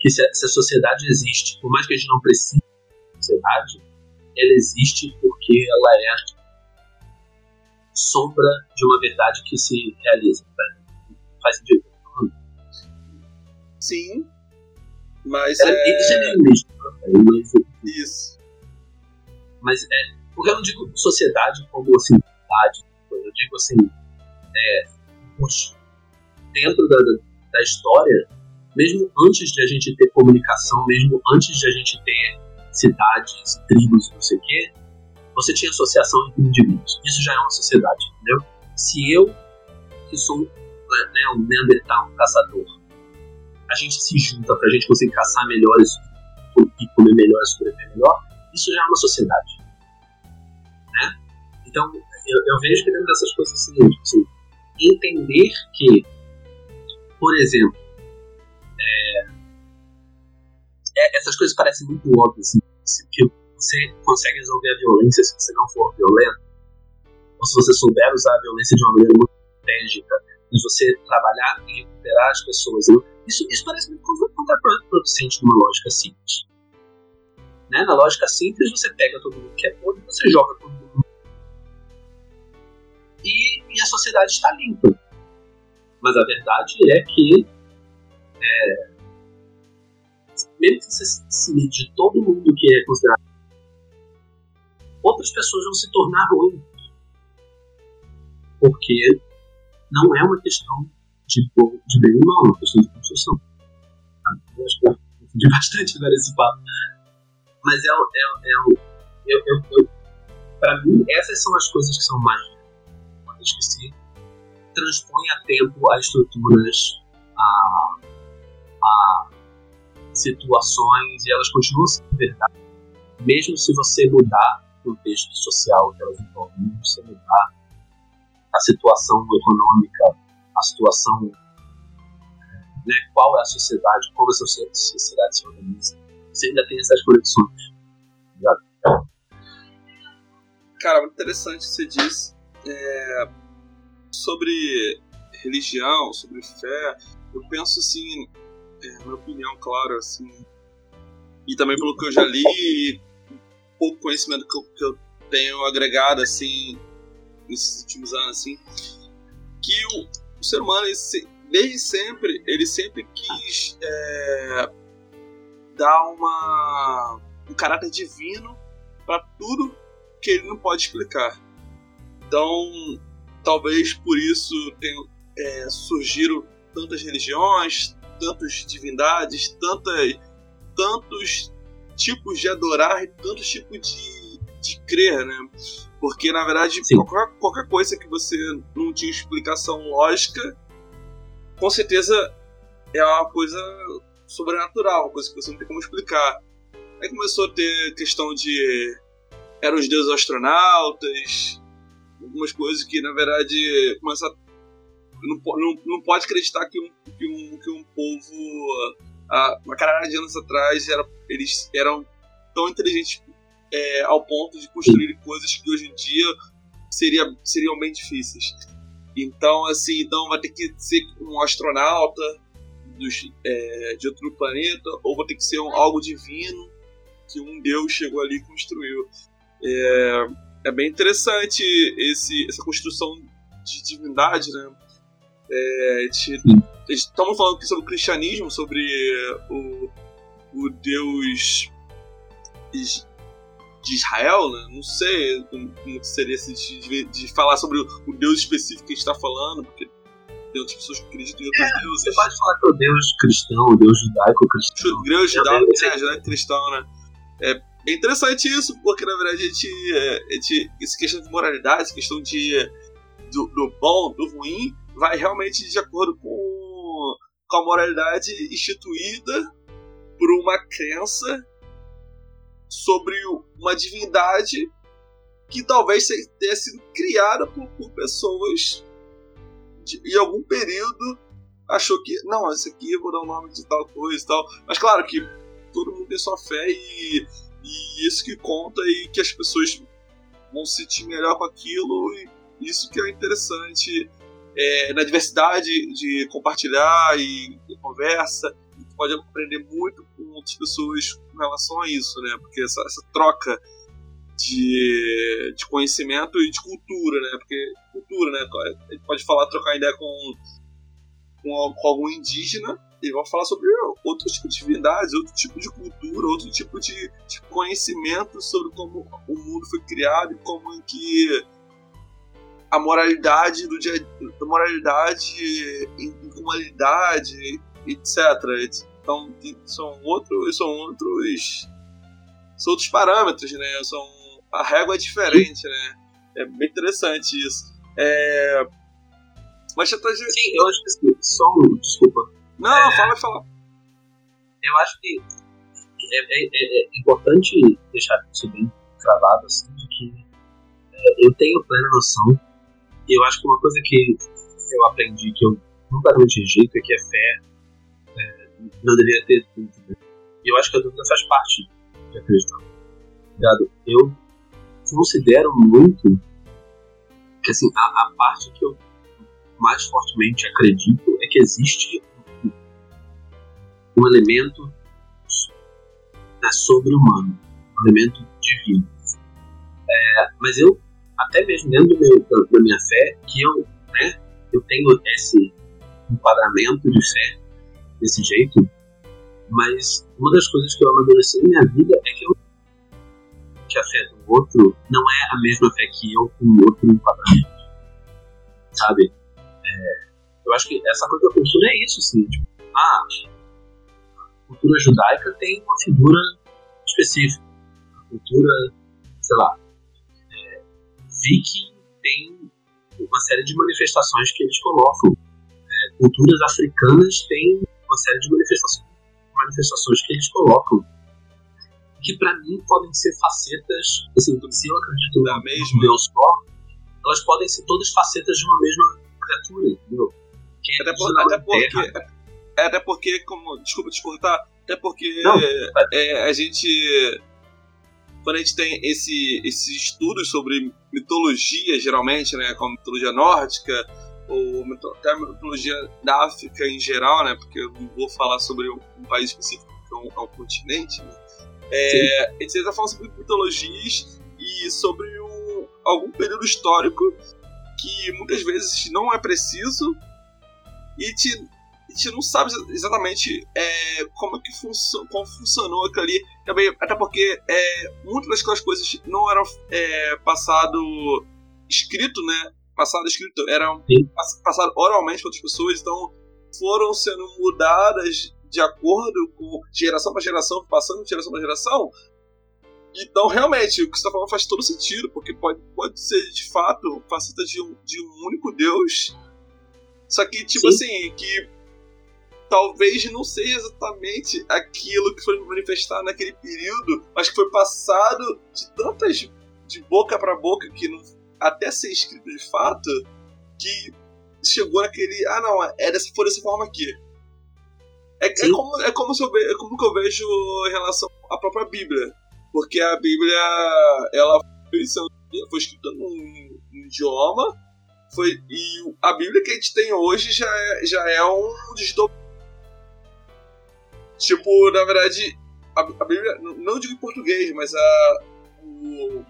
que se a, se a sociedade existe, por mais que a gente não precise da sociedade, ela existe porque ela é sombra de uma verdade que se realiza. Né? Faz sentido? Sim, mas é... é... Isso é mesmo. Mas, isso. Mas é... Porque eu não digo sociedade como assim, verdade. Eu digo assim, é, dentro da, da história, mesmo antes de a gente ter comunicação, mesmo antes de a gente ter cidades, tribos, não sei o quê, você tinha associação entre indivíduos. Isso já é uma sociedade, entendeu? Se eu, que sou né, um Neandertal, um caçador, a gente se junta para a gente conseguir caçar melhores e comer melhor, sobreviver melhor, isso já é uma sociedade. Né? Então, eu, eu vejo que dentro dessas coisas assim, tipo assim, entender que, por exemplo, é, é, essas coisas parecem muito óbvias, assim, que você consegue resolver a violência se você não for violento, ou se você souber usar a violência de uma maneira muito estratégica, mas você trabalhar e recuperar as pessoas. Isso, isso parece muito contraproducente numa lógica simples. Né? Na lógica simples, você pega todo mundo que é podre você joga todo mundo. E, e a sociedade está limpa. Mas a verdade é que é, mesmo que você se livre de todo mundo que é considerado, outras pessoas vão se tornar ruins. Porque não é uma questão de, de bem e mal, é uma questão de construção. Eu acho que eu confundi bastante agora esse papo. Mas é, é, é, eu, eu, eu, para mim, essas são as coisas que são mais importantes que se transpõem a tempo a estruturas, a a situações e elas continuam sendo verdade. Mesmo se você mudar o contexto social que elas envolvem, se você mudar a situação econômica, a situação, né, qual é a sociedade, como a sociedade se organiza, você ainda tem essas conexões. Obrigado. Cara, muito interessante o que você disse é, sobre religião, sobre fé. Eu penso assim, é, minha opinião, claro, assim. E também pelo que eu já li pouco conhecimento que eu, que eu tenho agregado, assim, nesses últimos anos, assim, que o, o ser humano, ele, desde sempre, ele sempre quis é, dar uma, um caráter divino para tudo que ele não pode explicar. Então, talvez por isso é, surgiram tantas religiões, tantas divindades, tantas, tantos tipos de adorar e tantos tipos de, de crer, né? Porque, na verdade, qualquer, qualquer coisa que você não tinha explicação lógica, com certeza é uma coisa sobrenatural, uma coisa que você não tem como explicar. Aí começou a ter questão de. eram os deuses astronautas, algumas coisas que, na verdade, começaram não, não, não pode acreditar que um, que um, que um povo, há uma caralho de anos atrás, era, eles eram tão inteligentes é, ao ponto de construir coisas que hoje em dia seria, seriam bem difíceis. Então, assim, então vai ter que ser um astronauta dos, é, de outro planeta, ou vai ter que ser um, algo divino que um deus chegou ali e construiu. É, é bem interessante esse, essa construção de divindade, né? É, estamos falando aqui sobre o cristianismo, sobre o, o Deus de Israel, né? não sei como, seria esse de, de, falar sobre o, o, Deus específico que a gente está falando, porque tem outras pessoas que acreditam em outros é, deuses. Você pode falar que é o Deus cristão, o Deus judaico-cristão. Deus judaico, é, judaico-cristão, né? É, é interessante isso, porque na verdade a gente, é, a gente essa questão de moralidade, essa questão de do, do bom, do ruim, vai realmente de acordo com, com a moralidade instituída por uma crença sobre uma divindade que talvez tenha sido criada por, por pessoas de, em algum período achou que não, esse aqui eu vou dar o nome de tal coisa e tal. Mas claro que todo mundo tem sua fé e, e isso que conta e que as pessoas vão se sentir melhor com aquilo e isso que é interessante é, na diversidade de compartilhar e, e conversa pode aprender muito outras pessoas com relação a isso, né? Porque essa, essa troca de, de conhecimento e de cultura, né? Porque cultura, né? A gente pode falar, trocar ideia com, com, com algum indígena e vão falar sobre outros tipos de divindades, outro tipo de cultura, outro tipo de, de conhecimento sobre como o mundo foi criado e como em que a moralidade do dia a moralidade em, comunidade etc então são outros, são outros, são outros parâmetros, né? São a régua é diferente, né? É bem interessante isso. É... Mas já tá... Sim, eu acho que só um, desculpa. Não, é... fala, fala. Eu acho que é, é, é, é importante deixar isso bem cravado, assim, de que é, eu tenho plena noção. E eu acho que uma coisa que eu aprendi que eu nunca rejeito é que a fé não deveria ter dúvida. E eu acho que a dúvida faz parte de acreditar. Ligado? Eu considero muito que assim, a, a, parte que eu mais fortemente acredito é que existe um, um elemento né, sobre-humano, um elemento divino. É, mas eu, até mesmo dentro meu, da, da minha fé, que eu, né, eu tenho esse enquadramento de fé desse jeito, mas uma das coisas que eu amadureci na minha vida é que eu que a fé do outro não é a mesma fé que eu com o outro enquadramento. Sabe? É, eu acho que essa coisa da cultura é isso, assim. Tipo, ah, a cultura judaica tem uma figura específica. A cultura, sei lá, é, viking tem uma série de manifestações que eles colocam. É, culturas africanas têm uma série de manifestações, manifestações que eles colocam que para mim podem ser facetas, assim, se eu acredito na mesma Deus só, elas podem ser todas facetas de uma mesma criatura, entendeu? Que até, por, até porque, é, até porque, como, desculpa te cortar, até porque Não, é, a gente quando a gente tem esse, esses estudos sobre mitologia, geralmente, né, como mitologia nórdica, ou até a mitologia da África em geral, né? Porque eu não vou falar sobre um, país específico, que é um, é um continente. Né? É, a gente está falando sobre mitologias e sobre um, algum período histórico que muitas vezes não é preciso e te, gente não sabe exatamente é, como é que funcio, como funcionou aquilo ali. Também, até porque é, muitas daquelas coisas não eram é, passado escrito, né? Passado escrito, eram passado oralmente para outras pessoas, então foram sendo mudadas de acordo com geração para geração, passando de geração para geração. Então, realmente, o que você está falando faz todo sentido, porque pode, pode ser de fato faceta de um, de um único Deus. Só que, tipo Sim. assim, que talvez não seja exatamente aquilo que foi manifestado naquele período, mas que foi passado de tantas de boca para boca que não até ser escrito de fato, que chegou naquele. Ah, não, é dessa, foi dessa forma aqui. É, é, como, é, como eu é como que eu vejo em relação à própria Bíblia. Porque a Bíblia ela foi, foi escrita num, num idioma. Foi, e a Bíblia que a gente tem hoje já é, já é um desdobramento. Tipo, na verdade, a, a, Bíblia, não digo em português, mas a, o,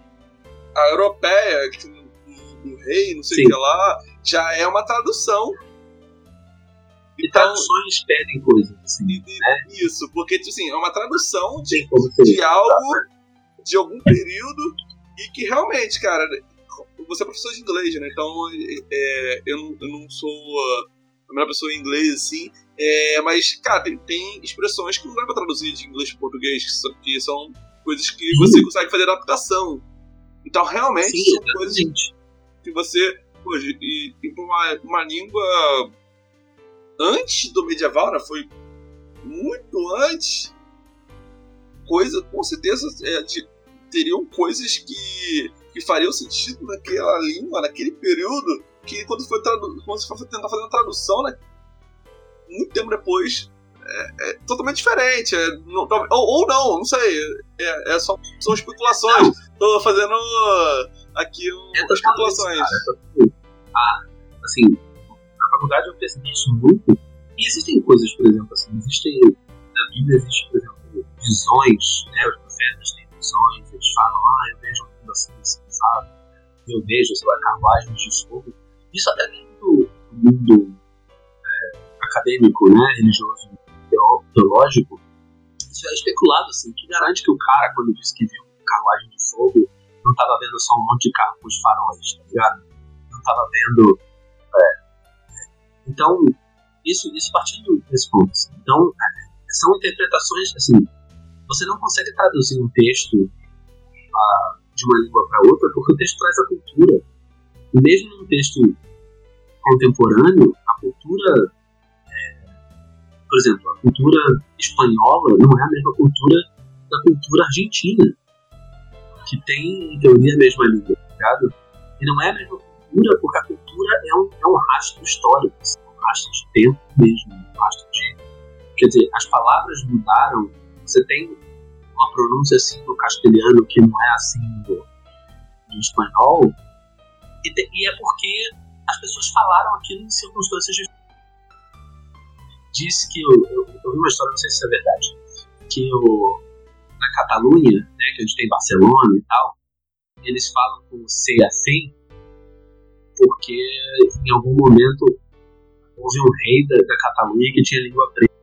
a europeia, que do rei, não sei Sim. o que lá, já é uma tradução. E então, traduções pedem coisas, assim. E, né? Isso, porque, tipo assim, é uma tradução de, de algo de algum período e que realmente, cara, você é professor de inglês, né? Então é, eu, não, eu não sou a melhor pessoa em inglês, assim, é, mas, cara, tem, tem, expressões que não dá pra traduzir de inglês para português, que são, que são coisas que você consegue fazer adaptação. Então, realmente, Sim, são coisas que você. Pô, e, e uma, uma língua antes do medieval, né? Foi muito antes. Coisa, com certeza, é, de, teriam coisas que, que fariam sentido naquela língua, naquele período, que quando foi, tradu quando você foi tentar fazer uma tradução, né? Muito tempo depois, é, é totalmente diferente. É, não, ou, ou, não, não sei. É, é só, são especulações. Tô fazendo aqui é especulações. Cara, ah, assim, na faculdade eu percebi isso muito. E existem coisas, por exemplo, assim, existem. Na Bíblia existe, por exemplo, visões, né? Os profetas têm visões, eles falam, ah, eu vejo um mundo assim, assim, sabe? Eu vejo, sei lá, carruagens de fogo. Isso até dentro do mundo é, acadêmico, né? Religioso, teológico, isso é especulado, assim, que garante que o cara, quando disse que viu carruagem de fogo, não estava vendo só um monte de carro com os faróis, tá ligado? Não estava vendo. É, então, isso, isso partindo desse ponto. Assim. Então, é, são interpretações, assim, você não consegue traduzir um texto uh, de uma língua para outra porque o texto traz a cultura. E mesmo num texto contemporâneo, a cultura por exemplo, a cultura espanhola não é a mesma cultura da cultura argentina, que tem, em teoria, a mesma língua, tá ligado? E não é a mesma cultura porque a cultura é um, é um rastro histórico, assim, um rastro de tempo mesmo, um rastro de... Quer dizer, as palavras mudaram, você tem uma pronúncia assim no castelhano que não é assim no, no espanhol, e, te, e é porque as pessoas falaram aquilo em circunstâncias diferentes disse que, eu, eu, eu, vi uma história, não sei se é verdade, que o, na Catalunha, né, que a gente tem Barcelona e tal, eles falam com C assim, porque em algum momento houve um rei da, da Catalunha que tinha língua preta.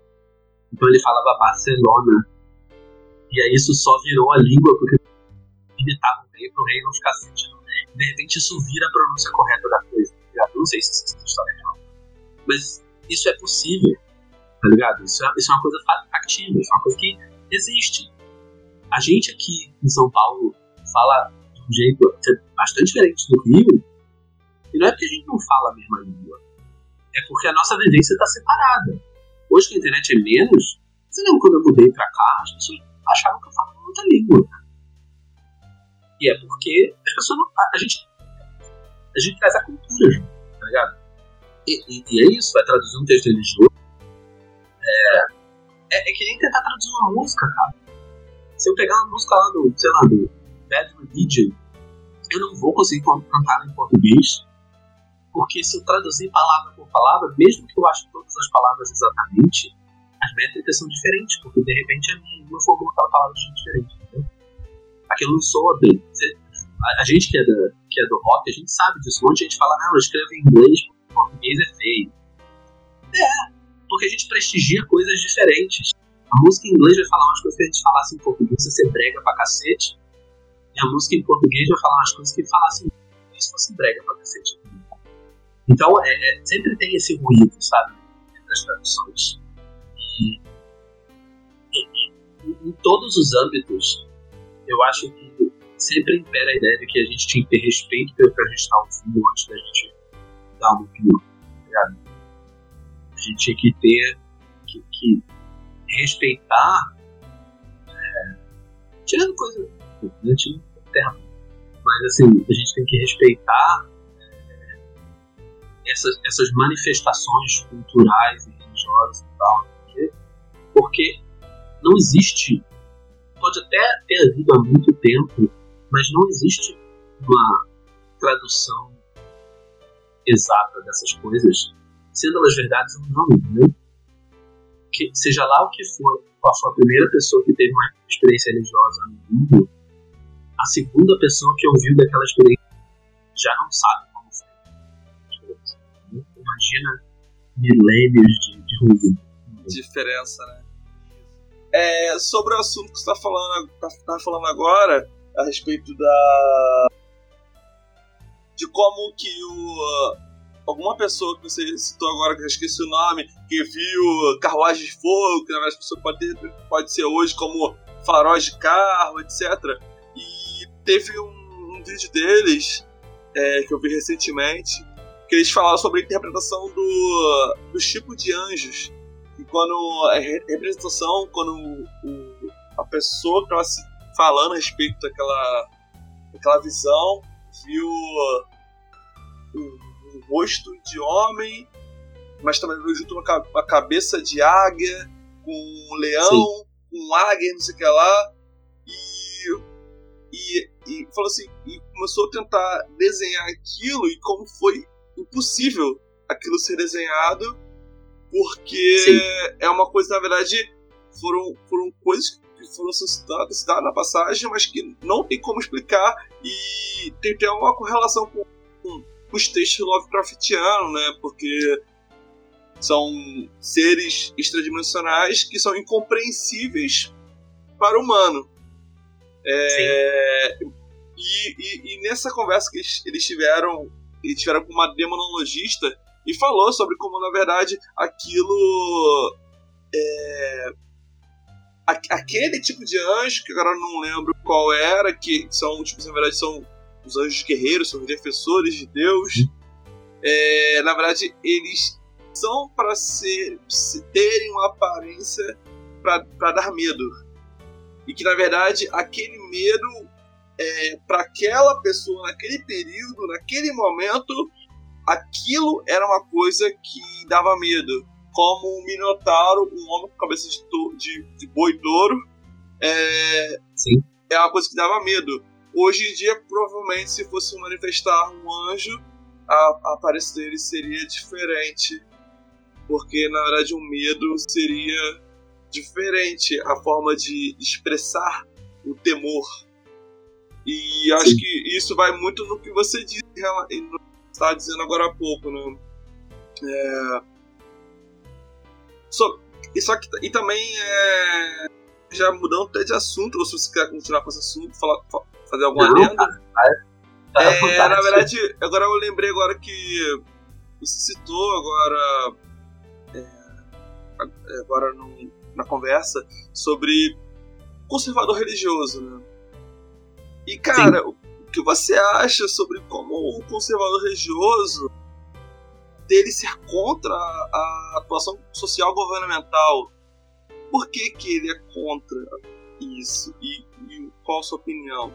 Então ele falava Barcelona. E aí isso só virou a língua porque imitava o rei para o rei não ficar sentindo. De repente isso vira a pronúncia correta da coisa. Tá não sei se história é real. Mas isso é possível tá ligado? Isso é, isso é uma coisa factível, isso é uma coisa que existe. A gente aqui em São Paulo fala de um jeito bastante diferente do Rio, e não é porque a gente não fala a mesma língua, é porque a nossa vivência está separada. Hoje que a internet é menos, você lembra quando eu mudei pra cá, as pessoas achavam que eu falava outra língua. E é porque as pessoas não, a, gente a gente traz a cultura, tá ligado? E, e, e é isso, vai traduzir um texto religioso é, é, é que nem tentar traduzir uma música, cara. Se eu pegar uma música lá do, sei lá, do Bad Religion, eu não vou conseguir cantar em português, porque se eu traduzir palavra por palavra, mesmo que eu ache todas as palavras exatamente, as métricas são diferentes, porque de repente a minha língua formou aquela palavra diferente, entendeu? Aquilo não soa bem. a, a, gente que é, da, que é do rock, a gente sabe disso. Um monte de gente fala, não, eu escrevo em inglês porque português é feio. É, porque a gente prestigia coisas diferentes. A música em inglês vai falar umas coisas que a gente falasse em português, você ser brega pra cacete. E a música em português vai falar umas coisas que falassem em português se fosse brega pra cacete. Então, é, é, sempre tem esse ruído, sabe? Entre as traduções. E, e, em todos os âmbitos, eu acho que sempre impera a ideia de que a gente tinha que ter respeito pelo que a gente está ouvindo antes da gente dar uma opinião. Tá ligado? A gente tinha que ter que, que respeitar, é, tirando coisa, né, mas assim, a gente tem que respeitar é, essas, essas manifestações culturais e religiosas e tal, porque, porque não existe, pode até ter havido há muito tempo, mas não existe uma tradução exata dessas coisas sendo elas verdades ou não, entendeu? Que, seja lá o que for, qual for a primeira pessoa que teve uma experiência religiosa no mundo, a segunda pessoa que ouviu daquela experiência já não sabe como foi. Imagina milênios de, de ruído. Diferença, né? é, sobre o assunto que você está falando, tá, tá falando agora, a respeito da. de como que o. alguma pessoa que você citou agora, que eu esqueci o nome, que viu carruagem de fogo, que na verdade a pessoa pode, ter, pode ser hoje como faróis de carro, etc. E teve um, um vídeo deles é, que eu vi recentemente que eles falaram sobre a interpretação do, do tipo de anjos. E quando a representação, quando o, a pessoa que estava falando a respeito daquela, daquela visão viu rosto de homem, mas também junto uma, uma cabeça de águia, com um leão, Sim. com um águia, não sei o que lá. E, e, e falou assim, e começou a tentar desenhar aquilo e como foi impossível aquilo ser desenhado, porque Sim. é uma coisa, na verdade, foram, foram coisas que foram citadas na passagem, mas que não tem como explicar e tem até uma correlação com, com os textos Lovecraftianos, né? Porque são seres extradimensionais que são incompreensíveis para o humano. É, e, e, e, nessa conversa que eles tiveram e tiveram com uma demonologista e falou sobre como, na verdade, aquilo. É, aquele tipo de anjo, que agora não lembro qual era, que são, tipo, na verdade, são os anjos guerreiros, são os defensores de Deus. É, na verdade, eles são para ser, terem uma aparência para dar medo. E que, na verdade, aquele medo é, para aquela pessoa naquele período, naquele momento, aquilo era uma coisa que dava medo. Como um minotauro, um homem com cabeça de, de, de boi touro, é, Sim. é uma coisa que dava medo. Hoje em dia, provavelmente, se fosse manifestar um anjo, a, a aparência dele seria diferente. Porque, na verdade, o um medo seria diferente a forma de expressar o temor e acho Sim. que isso vai muito no que você disse, estava dizendo agora há pouco, né? É... Só, e, só que, e também, é... já mudando até de assunto, ou se você quer continuar com esse assunto, falar, fazer alguma Não, lenda. Tá, é, na verdade, agora eu lembrei agora que você citou agora, é, agora no, na conversa sobre conservador religioso, né? E, cara, Sim. o que você acha sobre como o conservador religioso dele ser contra a atuação social governamental? Por que, que ele é contra isso? E, e qual a sua opinião?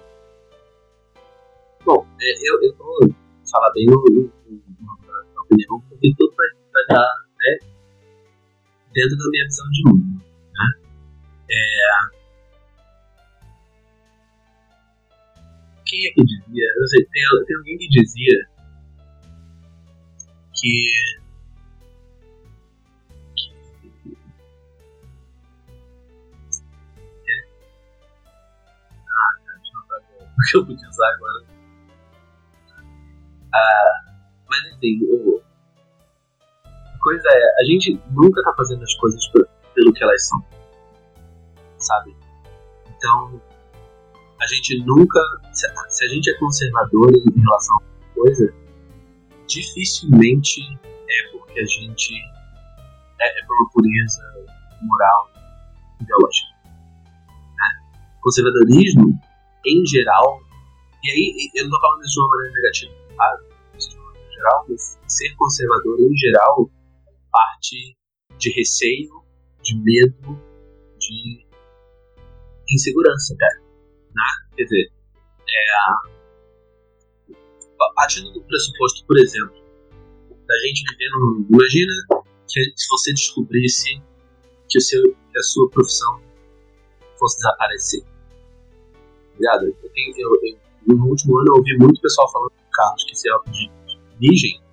Bom, é, eu, eu vou falar bem na opinião, porque tudo vai, vai estar né, dentro da minha visão de mundo. Né? É, quem é que dizia? Eu sei, tem, tem alguém que dizia que. Ah, deixa eu ver o que eu podia usar agora. Ah, mas enfim, a coisa é, a gente nunca tá fazendo as coisas pelo que elas são. Sabe? Então, a gente nunca. Se a, se a gente é conservador em relação a coisa, dificilmente é porque a gente é, é por uma pureza moral ideológica. Né? Conservadorismo, em geral, e aí eu não estou falando isso de uma maneira negativa, maneira geral, ser conservador em geral parte de receio, de medo, de insegurança, até. Né? Quer dizer, é, partindo do pressuposto, por exemplo, da gente vivendo. Imagina que se você descobrisse que, o seu, que a sua profissão fosse desaparecer. Eu, tenho, eu, eu, no último ano eu ouvi muito pessoal falando carros que de origem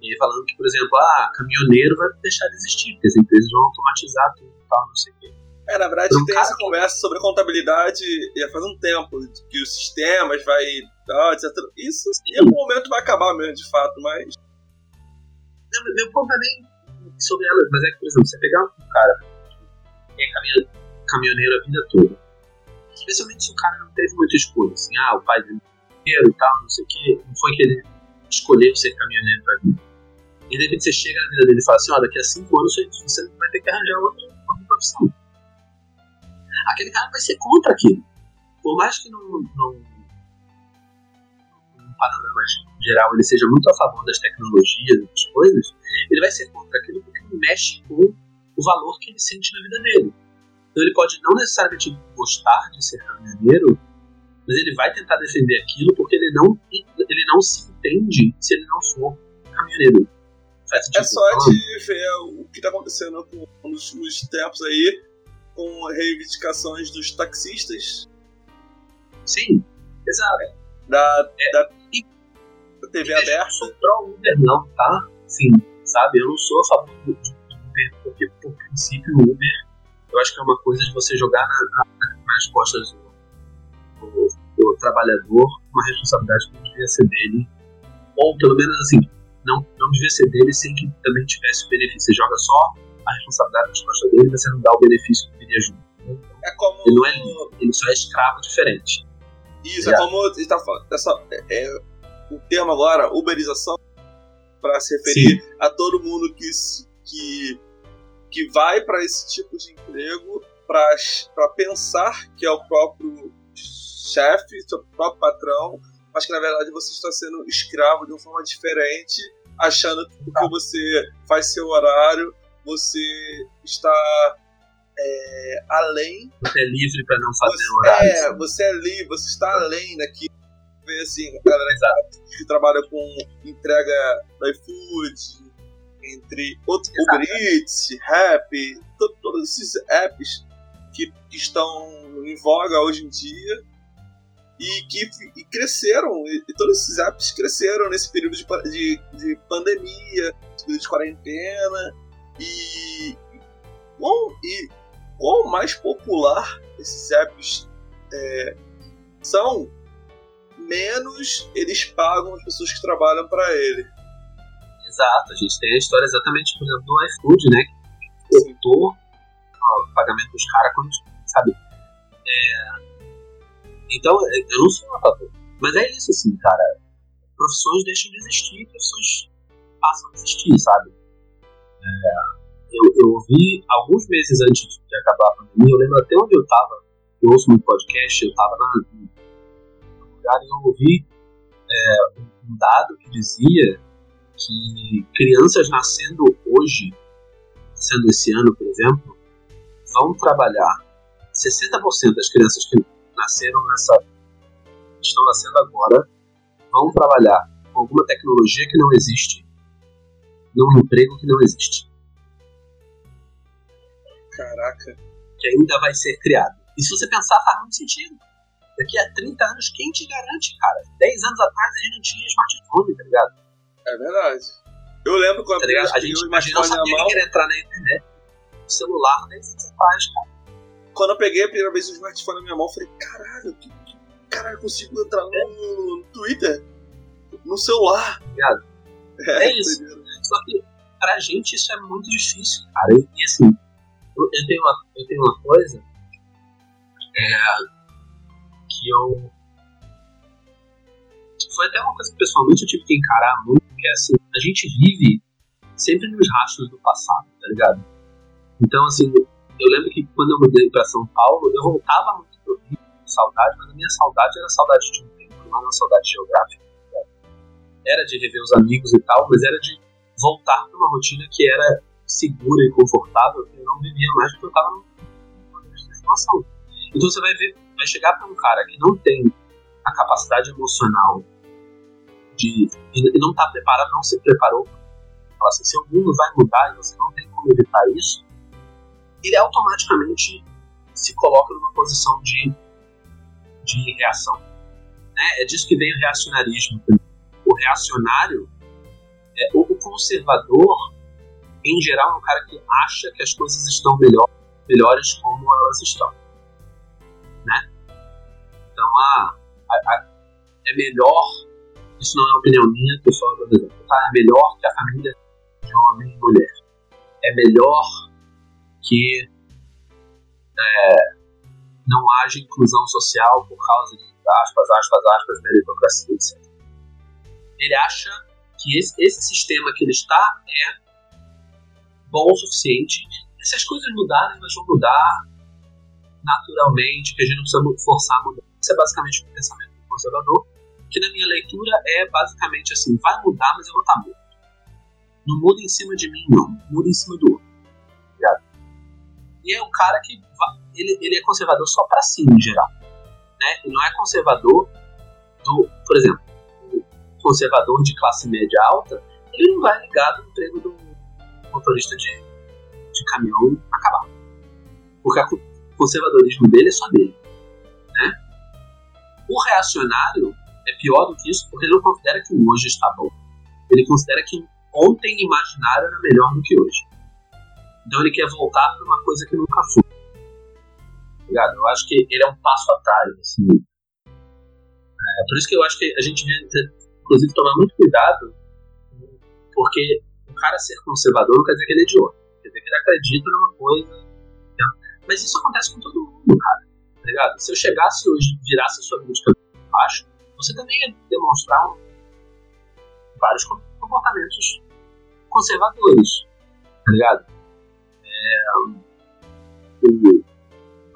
e falando que, por exemplo, ah, caminhoneiro vai deixar de existir, porque as empresas vão automatizar tudo e tal, não sei o quê. É, na verdade, um tem essa que... conversa sobre contabilidade já faz um tempo, que os sistemas vai. Ah, etc. Isso Sim. em algum momento vai acabar mesmo, de fato, mas. Não, meu ponto é nem sobre elas, mas é que, por exemplo, você pegar um cara que é caminhoneiro a vida toda. Especialmente se o cara não teve muita escolha, assim, ah, o pai dele e tal, não sei o quê, não foi que ele escolheu ser caminhoneiro pra vida. E de repente você chega na vida dele e fala assim, ó, daqui a cinco anos você vai ter que arranjar outra, outra profissão. Aquele cara vai ser contra aquilo. Por mais que não, num panorama geral ele seja muito a favor das tecnologias e das coisas, ele vai ser contra aquilo porque mexe com o valor que ele sente na vida dele. Então ele pode não necessariamente gostar de ser caminhoneiro, mas ele vai tentar defender aquilo porque ele não, ele não se entende se ele não for caminhoneiro. É só de ver o que está acontecendo com, nos últimos tempos aí, com reivindicações dos taxistas. Sim, exato. Da, é, da, da TV aberta. Eu não sou pró-Uber, não, tá? Sim, sabe? Eu não sou a favor do Uber, porque, por princípio, o Uber, eu acho que é uma coisa de você jogar na, na, nas costas do trabalhador uma responsabilidade que não devia ser dele. Ou, pelo menos, assim, não, não devia ser dele sem que também tivesse o benefício. Você joga só a responsabilidade nas costas dele, você não dá o benefício que viria junto. É como... Ele não é livre, ele só é escravo diferente. Isso, é, é como ele tá falando. Essa, é, é, o termo agora, uberização, para se referir Sim. a todo mundo que, que, que vai para esse tipo de emprego para pensar que é o próprio chefe, seu próprio patrão, mas que na verdade você está sendo escravo de uma forma diferente, achando que porque você faz seu horário, você está é, além. Você é livre para não fazer você, horário. É, você é livre, você está além daquilo. Vê assim, a galera Exato. que trabalha com entrega do iFood, entre outros Uber Eats, Rap, to, todos esses apps que estão em voga hoje em dia e que e cresceram, e, e, todos esses apps cresceram nesse período de, de, de pandemia, período de quarentena, e, bom, e quão mais popular esses apps é, são, menos eles pagam as pessoas que trabalham para ele. Exato, a gente tem a história exatamente, por exemplo, do iFood, né? Que o pagamento dos caras quando, sabe? É, então, eu não sou a favor. Mas é isso, assim, cara. Profissões deixam de existir, profissões passam a existir, sabe? É, eu, eu ouvi alguns meses antes de acabar a pandemia, eu lembro até onde eu tava, eu ouço muito podcast, eu tava na, no lugar e eu ouvi é, um dado que dizia que crianças nascendo hoje, sendo esse ano, por exemplo, vão trabalhar 60% das crianças que nasceram nessa. estão nascendo agora, vão trabalhar com alguma tecnologia que não existe, num emprego que não existe. Caraca. Que ainda vai ser criado. E se você pensar, faz muito sentido. Daqui a 30 anos, quem te garante, cara? 10 anos atrás a gente não tinha smartphone, tá ligado? É verdade. Eu lembro quando tá a gente, a gente não sabia que era entrar na internet. O celular 10 anos atrás, cara quando eu peguei a primeira vez o smartphone na minha mão, eu falei, caralho, que, que caralho, eu consigo entrar no, no, Twitter? No celular. Obrigado. É, é isso. Só que pra gente isso é muito difícil, cara. E, e assim, eu, eu, tenho uma, eu tenho uma coisa é, que eu. Foi até uma coisa que pessoalmente eu tive que encarar muito, que é assim, a gente vive sempre nos rastros do passado, tá ligado? Então, assim, eu lembro que quando eu mudei para São Paulo, eu voltava muito pro Rio com saudade, mas a minha saudade era saudade de um tempo, não era saudade geográfica. Né? Era de rever os amigos e tal, mas era de voltar para uma rotina que era segura e confortável, que eu não vivia mais porque eu estava numa transformação. Então você vai ver, vai chegar para um cara que não tem a capacidade emocional de e não está preparado, não se preparou. Falar assim, se o mundo vai mudar e você não tem como evitar isso, ele automaticamente se coloca numa posição de, de reação. Né? É disso que vem o reacionarismo. O reacionário, é, o, conservador, em geral, é um cara que acha que as coisas estão melhor, melhores como elas estão. Né? Então, a, a, a, é melhor, isso não é opinião minha, dando tá? É melhor que a família de homem e mulher. É melhor que é, não haja inclusão social por causa de aspas, aspas, aspas, meritocracia, etc. Ele acha que esse, esse sistema que ele está é bom o suficiente. E se as coisas mudarem, elas vão mudar naturalmente, que a gente não precisa forçar a mudar. Isso é basicamente o pensamento conservador, que na minha leitura é basicamente assim, vai mudar, mas eu vou estar morto. Não muda em cima de mim, não. Muda em cima do outro. Ligado? E é o cara que ele, ele é conservador só para si, em geral. Né? Ele não é conservador do, por exemplo, o conservador de classe média alta, ele não vai ligar do emprego do motorista de, de caminhão acabar. Porque o conservadorismo dele é só dele. Né? O reacionário é pior do que isso porque ele não considera que hoje está bom. Ele considera que ontem imaginário era melhor do que hoje. Então ele quer voltar para uma coisa que nunca foi. Ligado? Eu acho que ele é um passo atrás. Assim. É, por isso que eu acho que a gente devia, inclusive, tomar muito cuidado, porque o cara ser conservador não quer dizer que ele é idiota. Quer dizer que ele acredita numa coisa. Mas isso acontece com todo mundo, cara. Tá ligado? Se eu chegasse hoje e virasse a sua vida de baixo, você também ia demonstrar vários comportamentos conservadores. Tá ligado? É,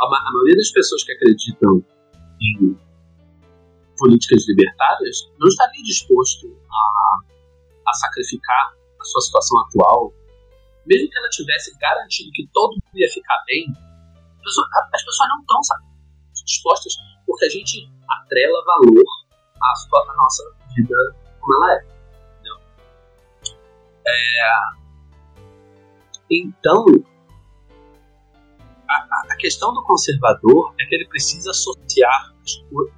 a, a maioria das pessoas que acreditam em políticas libertárias não estaria disposto a, a sacrificar a sua situação atual, mesmo que ela tivesse garantido que todo mundo ia ficar bem, as pessoas não estão dispostas porque a gente atrela valor à, à nossa vida como ela é. É, então, a, a, questão do conservador é que ele precisa associar as,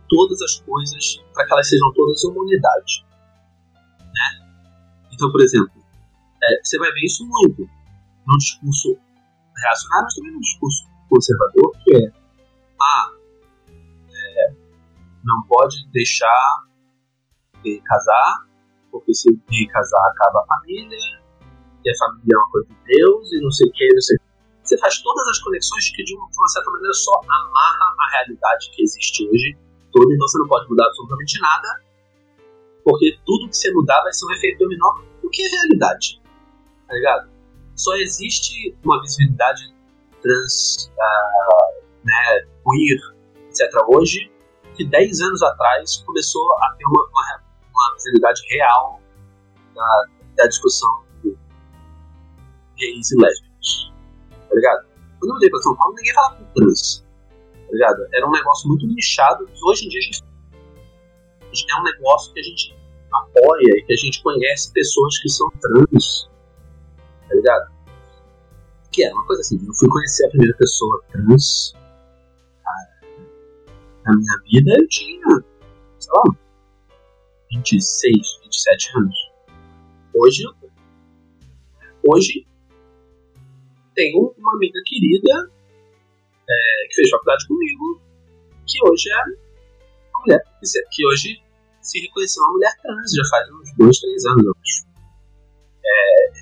todas as coisas para que elas sejam todas uma unidade. Né? Então, por exemplo, é, você vai ver isso muito no discurso reacionário, mas também no discurso conservador, que é, ah, é, não pode deixar de casar, porque se de casar acaba a família, e a família é uma coisa de Deus, e não sei o que, não sei o você faz todas as conexões que de uma, certa maneira só amarra a realidade que existe hoje toda, então você não pode mudar absolutamente nada, porque tudo que você mudar vai ser um efeito dominó, o que é realidade, tá ligado? Só existe uma visibilidade trans, uh, né, queer, etc. hoje, que 10 anos atrás começou a ter uma, uma, uma visibilidade real da, da discussão gays e lésbicas tá ligado? Quando eu mudei pra São Paulo, ninguém falava trans, tá ligado? Era um negócio muito nichado hoje em dia a gente, a gente é um negócio que a gente apoia e que a gente conhece pessoas que são trans, tá ligado? Que é uma coisa assim, eu fui conhecer a primeira pessoa trans cara, na minha vida, eu tinha, sei lá, 26, 27 anos. Hoje, hoje tenho uma amiga querida é, que fez faculdade comigo, que hoje é uma mulher, que hoje se reconheceu uma mulher trans, já faz uns dois, três anos, eu acho. É,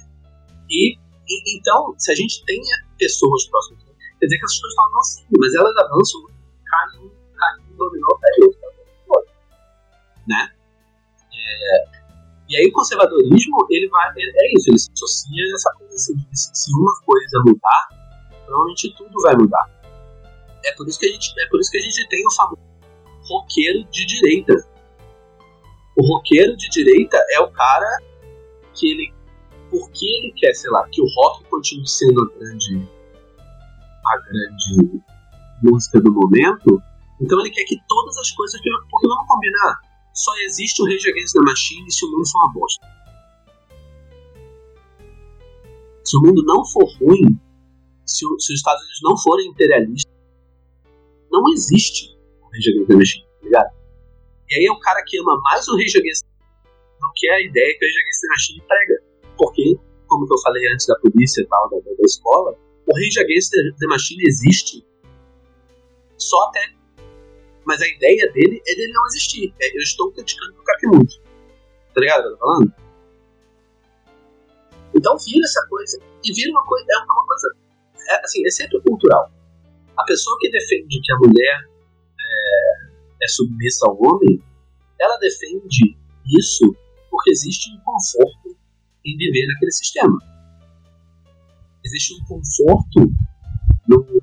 e, e, então, se a gente tem pessoas próximas, quer dizer que essas pessoas estão avançando, mas elas avançam, caem um, cai um dominó, cai outro, né? É, e aí o conservadorismo, ele vai, ele, é isso, ele se associa a essa coisa assim, de se uma coisa mudar, provavelmente tudo vai mudar. É por isso que a gente, é por isso que a gente tem o famoso roqueiro de direita. O roqueiro de direita é o cara que ele, porque ele quer, sei lá, que o rock continue sendo a grande, a grande música do momento, então ele quer que todas as coisas, porque vamos combinar, só existe o Rage Against the Machine se o mundo for uma bosta. Se o mundo não for ruim, se, se os Estados Unidos não forem imperialistas, não existe o Rage Against the Machine, tá ligado? E aí é o cara que ama mais o Rage Against do que a ideia que o Rage Against the Machine prega. Porque, como eu falei antes da polícia e tal, da, da escola, o Rage Against the Machine existe só até mas a ideia dele é dele não existir. É, eu estou criticando o muito. Tá ligado eu tô falando? Então vira essa coisa. E vira uma coisa. É uma coisa. É, assim, é centro cultural. A pessoa que defende que a mulher é, é submissa ao homem, ela defende isso porque existe um conforto em viver naquele sistema. Existe um conforto no,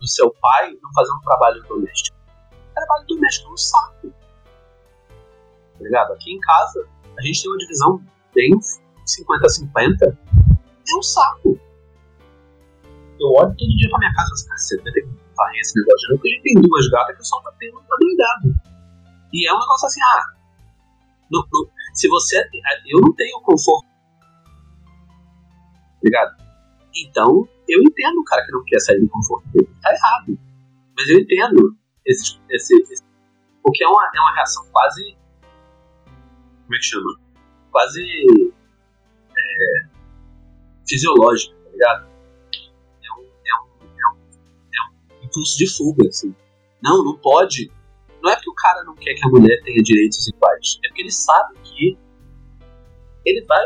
no seu pai não fazer um trabalho doméstico. O trabalho doméstico é um saco. Tá ligado? Aqui em casa, a gente tem uma divisão bem 50-50. É um saco. Eu olho todo dia pra minha casa e falo assim, vai ter que varrer esse negócio de novo, porque a gente tem duas gatas que soltam pelo tá doidado. E é um negócio assim, ah, se você. Eu não tenho conforto. Ligado? Então, eu entendo o cara que não quer sair do conforto dele. Tá errado. Mas eu entendo esse, esse, esse porque é uma, é uma reação quase. Como é que chama? Quase. É, fisiológica, tá ligado? É um, é, um, é, um, é um impulso de fuga, assim. Não, não pode. Não é que o cara não quer que a mulher tenha direitos iguais. É porque ele sabe que ele vai,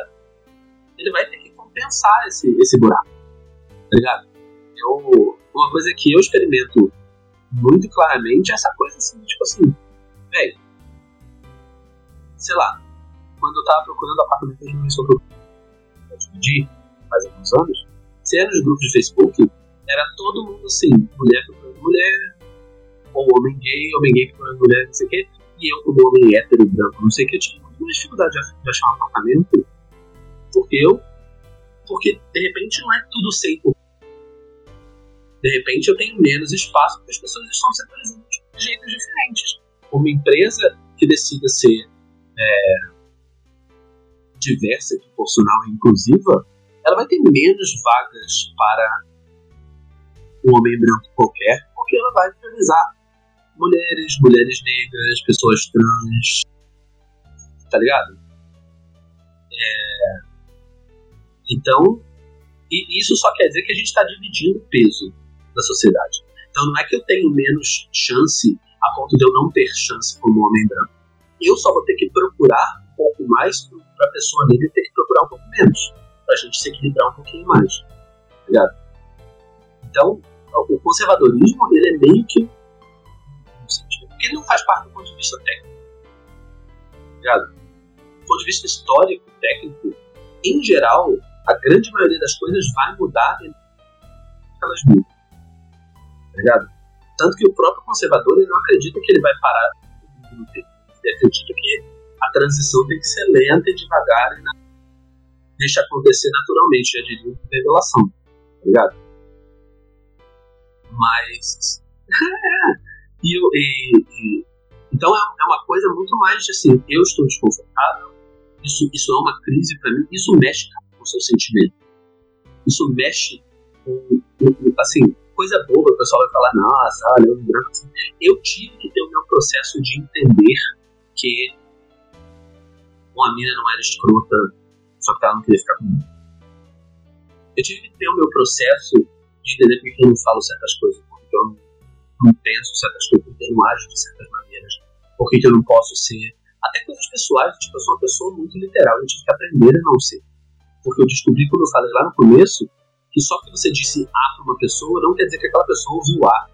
ele vai ter que compensar esse, esse buraco. Tá ligado? Eu, uma coisa que eu experimento muito claramente essa coisa assim, tipo assim, velho, sei lá, quando eu tava procurando apartamento de dimensão pra dividir, faz alguns anos, se era nos grupos de Facebook, era todo mundo assim, mulher procurando mulher, ou homem gay, homem gay procurando mulher, não sei o quê, e eu como homem hétero, branco, não sei o eu tinha muito mais dificuldade de, de achar um apartamento, porque eu, porque de repente não é tudo 100%. De repente eu tenho menos espaço porque as pessoas estão setorizando de jeitos diferentes. Uma empresa que decida ser é, diversa, proporcional e inclusiva, ela vai ter menos vagas para um homem branco qualquer, porque ela vai priorizar mulheres, mulheres negras, pessoas trans, tá ligado? É... Então, isso só quer dizer que a gente está dividindo peso da sociedade. Então não é que eu tenho menos chance a ponto de eu não ter chance como homem branco. Eu só vou ter que procurar um pouco mais para a pessoa negra ter que procurar um pouco menos. Para a gente se equilibrar um pouquinho mais. Tá ligado? Então, o conservadorismo ele é meio que porque ele não faz parte do ponto de vista técnico. Tá ligado? Do ponto de vista histórico, técnico, em geral, a grande maioria das coisas vai mudar elas mudam. Tá ligado? Tanto que o próprio conservador ele não acredita que ele vai parar. Ele acredita que a transição tem que ser lenta e devagar e deixa acontecer naturalmente, já diria revelação. Tá ligado? Mas. E, e, e, então é, é, uma coisa muito mais de assim, eu estou desconfortável, isso, isso é uma crise para mim, isso mexe com o seu sentimento. Isso mexe com, com, assim, coisa boba, o pessoal vai falar, nossa, olha, eu. Eu tive que ter o meu processo de entender que uma mina não era escrota, só que ela não queria ficar comigo. Eu tive que ter o meu processo de entender porque eu não falo certas coisas, porque eu não não penso certas coisas, porque eu não ajo de certas maneiras, por que eu não posso ser. Até coisas pessoais, tipo, eu sou uma pessoa muito literal, eu tive que aprender a não ser. Porque eu descobri, quando eu falei lá no começo, que só que você disse A para uma pessoa não quer dizer que aquela pessoa ouviu A.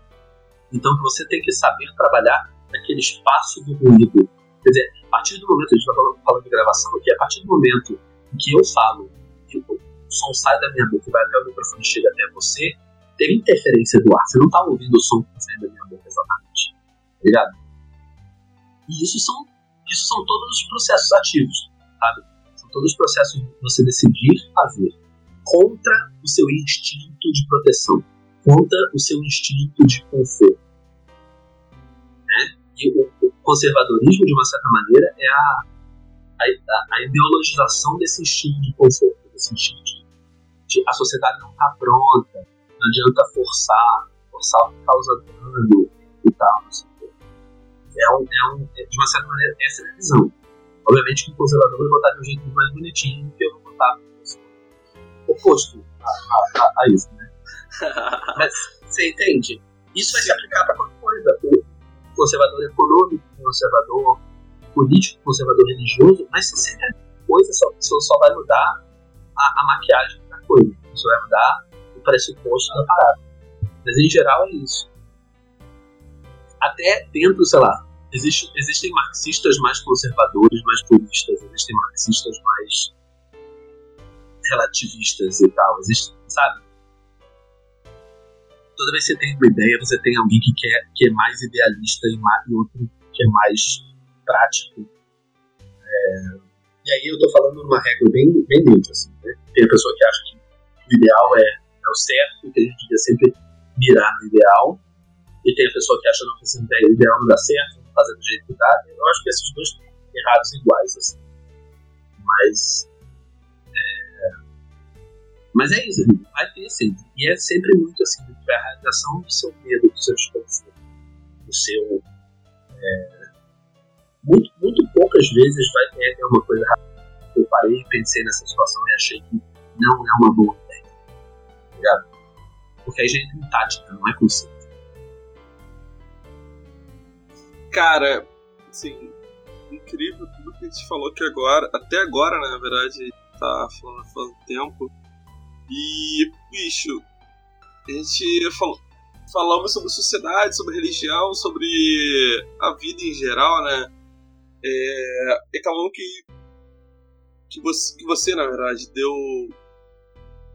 Então você tem que saber trabalhar naquele espaço do ruído. Quer dizer, a partir do momento, a gente está falando, falando de gravação aqui, a partir do momento em que eu falo, que o som sai da minha boca e vai até o microfone e chega até você, teve interferência do ar. Você não tá ouvindo o som que tá saindo da minha boca exatamente. Tá ligado? E isso são, isso são todos os processos ativos, sabe? São todos os processos de você decidir fazer contra o seu instinto de proteção, contra o seu instinto de conforto. Né? E o, o conservadorismo, de uma certa maneira, é a, a, a ideologização desse instinto de conforto, desse instinto de, de a sociedade não está pronta, não adianta forçar, forçar causa dano e tal, quê. É, um, é, um, é de uma certa maneira, essa é a visão. Obviamente que o conservador vai botar de um jeito mais bonitinho que eu vou botar oposto a, a, a, isso, né? Mas você entende? Isso vai se aplicar para qualquer coisa. O conservador econômico, o conservador político, o conservador religioso, mas se sempre coisa só, só vai mudar a, a maquiagem da coisa. Isso vai mudar pressuposto da parada. Mas em geral é isso. Até dentro, sei lá, existe, existem marxistas mais conservadores, mais puristas, existem marxistas mais relativistas e tal. Sabe? Toda vez que você tem uma ideia, você tem alguém que quer que é mais idealista e, mais, e outro que é mais prático. É, e aí eu tô falando numa regra bem, bem neutra, assim, né? Tem a pessoa que acha que o ideal é, é o certo, que a gente devia sempre mirar no ideal, e tem a pessoa que acha não, que esse ideal não dá certo, não fazer do jeito que dá. Eu acho que esses dois errados iguais, assim. Mas. Mas é isso, vai ter sempre. E é sempre muito assim, a realização do seu medo, do seu desconforto, do seu. É, muito, muito poucas vezes vai ter uma coisa Eu parei e pensei nessa situação e achei que não é uma boa ideia. Ligado? Porque aí já entra em tática, não é conceito. Cara, assim, incrível tudo que a gente falou aqui agora, até agora, né, na verdade, tá falando há um tempo. E, bicho, a gente falou, falamos sobre sociedade, sobre religião, sobre a vida em geral, né? É, e acabou que, que, você, que você, na verdade, deu,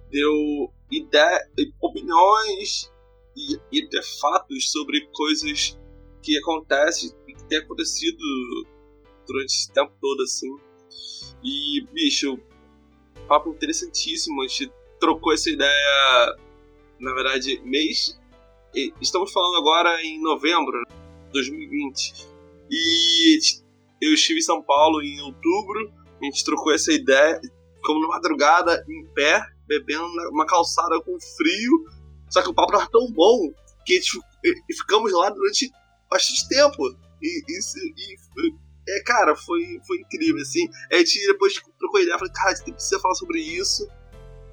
deu ideia, opiniões e, e fatos sobre coisas que acontecem e que tem acontecido durante esse tempo todo, assim. E, bicho, papo interessantíssimo. A gente trocou essa ideia, na verdade, mês. Estamos falando agora em novembro de 2020. E eu estive em São Paulo em outubro, a gente trocou essa ideia, ficamos na madrugada, em pé, bebendo uma calçada com frio, só que o papo era tão bom que gente, ficamos lá durante bastante tempo. E, isso, é, cara, foi, foi incrível, assim. A gente depois trocou ideia, falei, cara, a gente precisa falar sobre isso,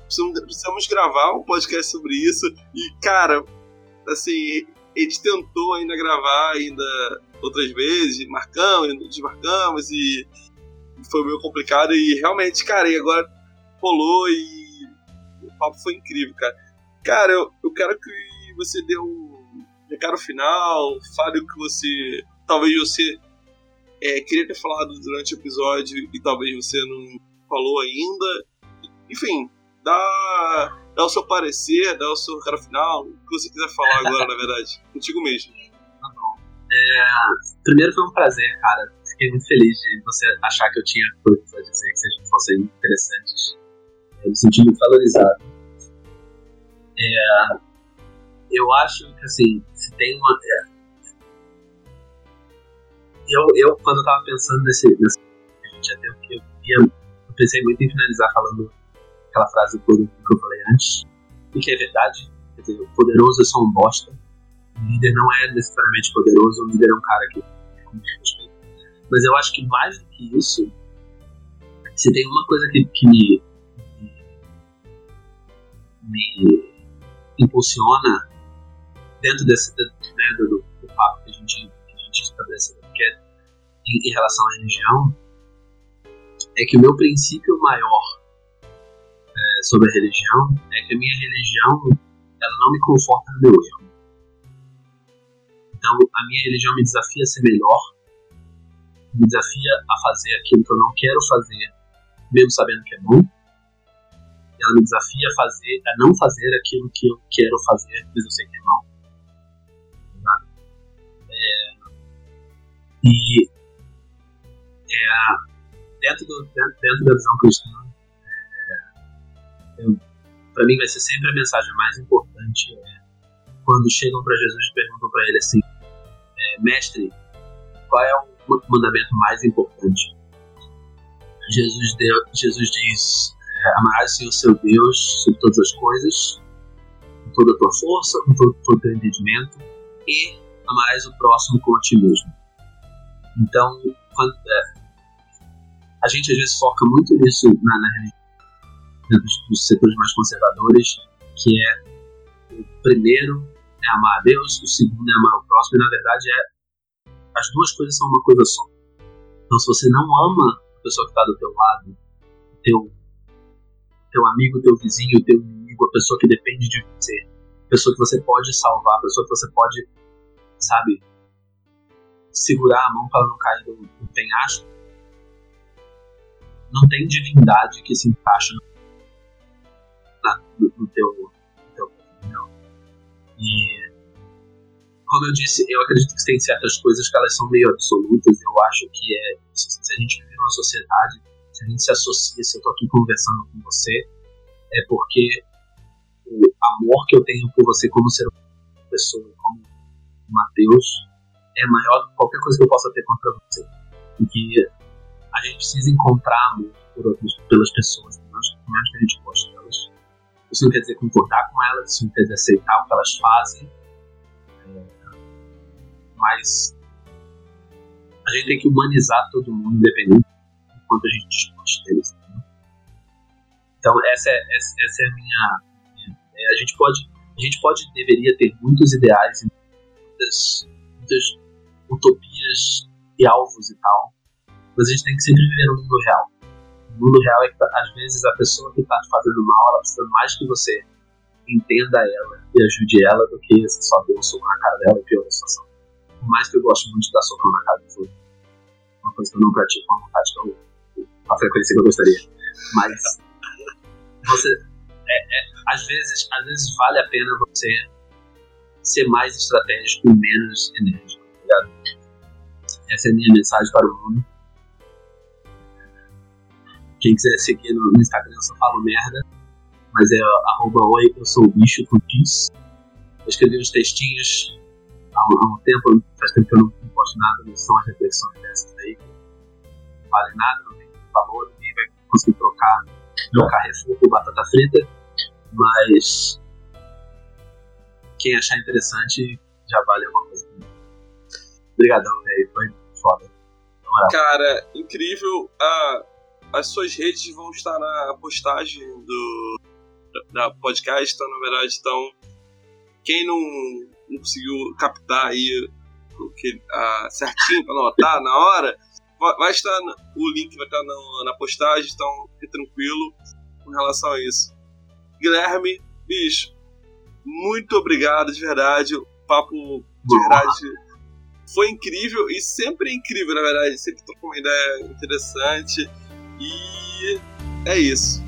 precisamos, precisamos gravar um podcast sobre isso, e, cara, assim, a gente tentou ainda gravar ainda outras vezes, marcamos, desmarcamos e foi meio complicado e realmente, cara, e agora rolou e o papo foi incrível, cara. Cara, eu, eu quero que você dê um recado final, fale o que você. Talvez você é, queria ter falado durante o episódio e talvez você não falou ainda. Enfim, dá, dá o seu parecer, dá o seu recado final, o que você quiser falar agora, na verdade. Contigo mesmo. É, primeiro foi um prazer, cara. Fiquei muito feliz de você achar que eu tinha coisas a dizer que fossem interessantes. Eu me senti muito valorizado. É, eu acho que, assim, se tem uma. É, eu, eu, quando eu tava pensando nesse. nesse que eu. Eu pensei muito em finalizar falando aquela frase que eu falei antes. E que é verdade. Quer dizer, o poderoso é só um bosta o líder não é necessariamente poderoso, o líder é um cara que mas eu acho que mais do que isso, se tem uma coisa que, que me, me impulsiona dentro desse né, do, do, papo que a gente, que a gente estabeleceu, que é em, em, relação à religião, é que o meu princípio maior é, sobre a religião é que a minha religião ela não me conforta no meu erro. Então, a minha religião me desafia a ser melhor, me desafia a fazer aquilo que eu não quero fazer, mesmo sabendo que é bom. Ela me desafia a fazer, a não fazer aquilo que eu quero fazer, mas eu sei que é mal. É, e é, dentro, do, dentro, dentro, da visão cristã, para mim vai ser sempre a mensagem mais importante é, quando chegam para Jesus e perguntam para ele assim: mestre, qual é o mandamento mais importante? Jesus, deu, Jesus diz: é, amarás o Senhor seu Deus sobre todas as coisas, com toda a tua força, com todo, todo o teu entendimento, e amarás o próximo como a ti mesmo. Então, quando, é, a gente às vezes foca muito nisso na, na religião, dos, dos setores mais conservadores, que é o primeiro é amar a Deus, o segundo é amar o próximo, e na verdade é as duas coisas são uma coisa só. Então, se você não ama a pessoa que está do teu lado, teu, teu amigo, teu vizinho, teu inimigo, a pessoa que depende de você, pessoa que você pode salvar, pessoa que você pode, sabe, segurar a mão para não cair do, do penhasco, não tem divindade que se encaixa na, no, no, teu, teu E, como eu disse, eu acredito que tem certas coisas que elas são meio absolutas. Eu acho que é se a gente vive numa sociedade, se a gente se associa, se eu estou aqui conversando com você, é porque o amor que eu tenho por você como ser humano, pessoa, como Mateus, é maior do que qualquer coisa que eu possa ter contra você. E que a gente precisa encontrar amor por outras, pelas pessoas, por mais que a gente goste delas. Isso não quer dizer concordar com elas, isso não quer dizer aceitar o que elas fazem, é, mas a gente tem que humanizar todo mundo, independente do quanto a gente discute deles. Né? Então, essa é, essa, essa é a minha, minha. A gente pode, a gente pode, deveria ter muitos ideais, muitas, muitas utopias e alvos e tal, mas a gente tem que sempre viver no mundo real. Mundo real é que, às vezes, a pessoa que está te fazendo mal, ela precisa mais que você entenda ela e ajude ela do que você só dê um soco na cara dela e pior a situação. Por mais que eu goste muito de dar socão na cara do outro. Uma coisa que eu não pratico com a vontade que eu, a frequência que eu gostaria. Mas você. É, é, às, vezes, às vezes vale a pena você ser mais estratégico e menos enérgico. Tá ligado? Essa é a minha mensagem para o mundo. Quem quiser seguir no Instagram, eu só falo merda. Mas é arroba oi, eu sou o bicho com X. Eu escrevi uns textinhos há um, há um, tempo, faz tempo que eu não, posto nada, mas são as reflexões dessas aí. Não vale nada, não tem valor, ninguém vai conseguir trocar meu Carrefour por batata frita. Mas quem achar interessante já vale alguma coisa. Obrigadão, velho. Foi foda. Cara, incrível. Ah, as suas redes vão estar na postagem do da podcast, então, na verdade, então, quem não, não conseguiu captar aí o que, ah, certinho para anotar na hora, vai, vai, estar, o link vai estar na, na postagem, então fique tranquilo com relação a isso. Guilherme, bicho, muito obrigado, de verdade. O papo de verdade foi incrível e sempre é incrível, na verdade. Sempre trocou uma ideia interessante. E é isso.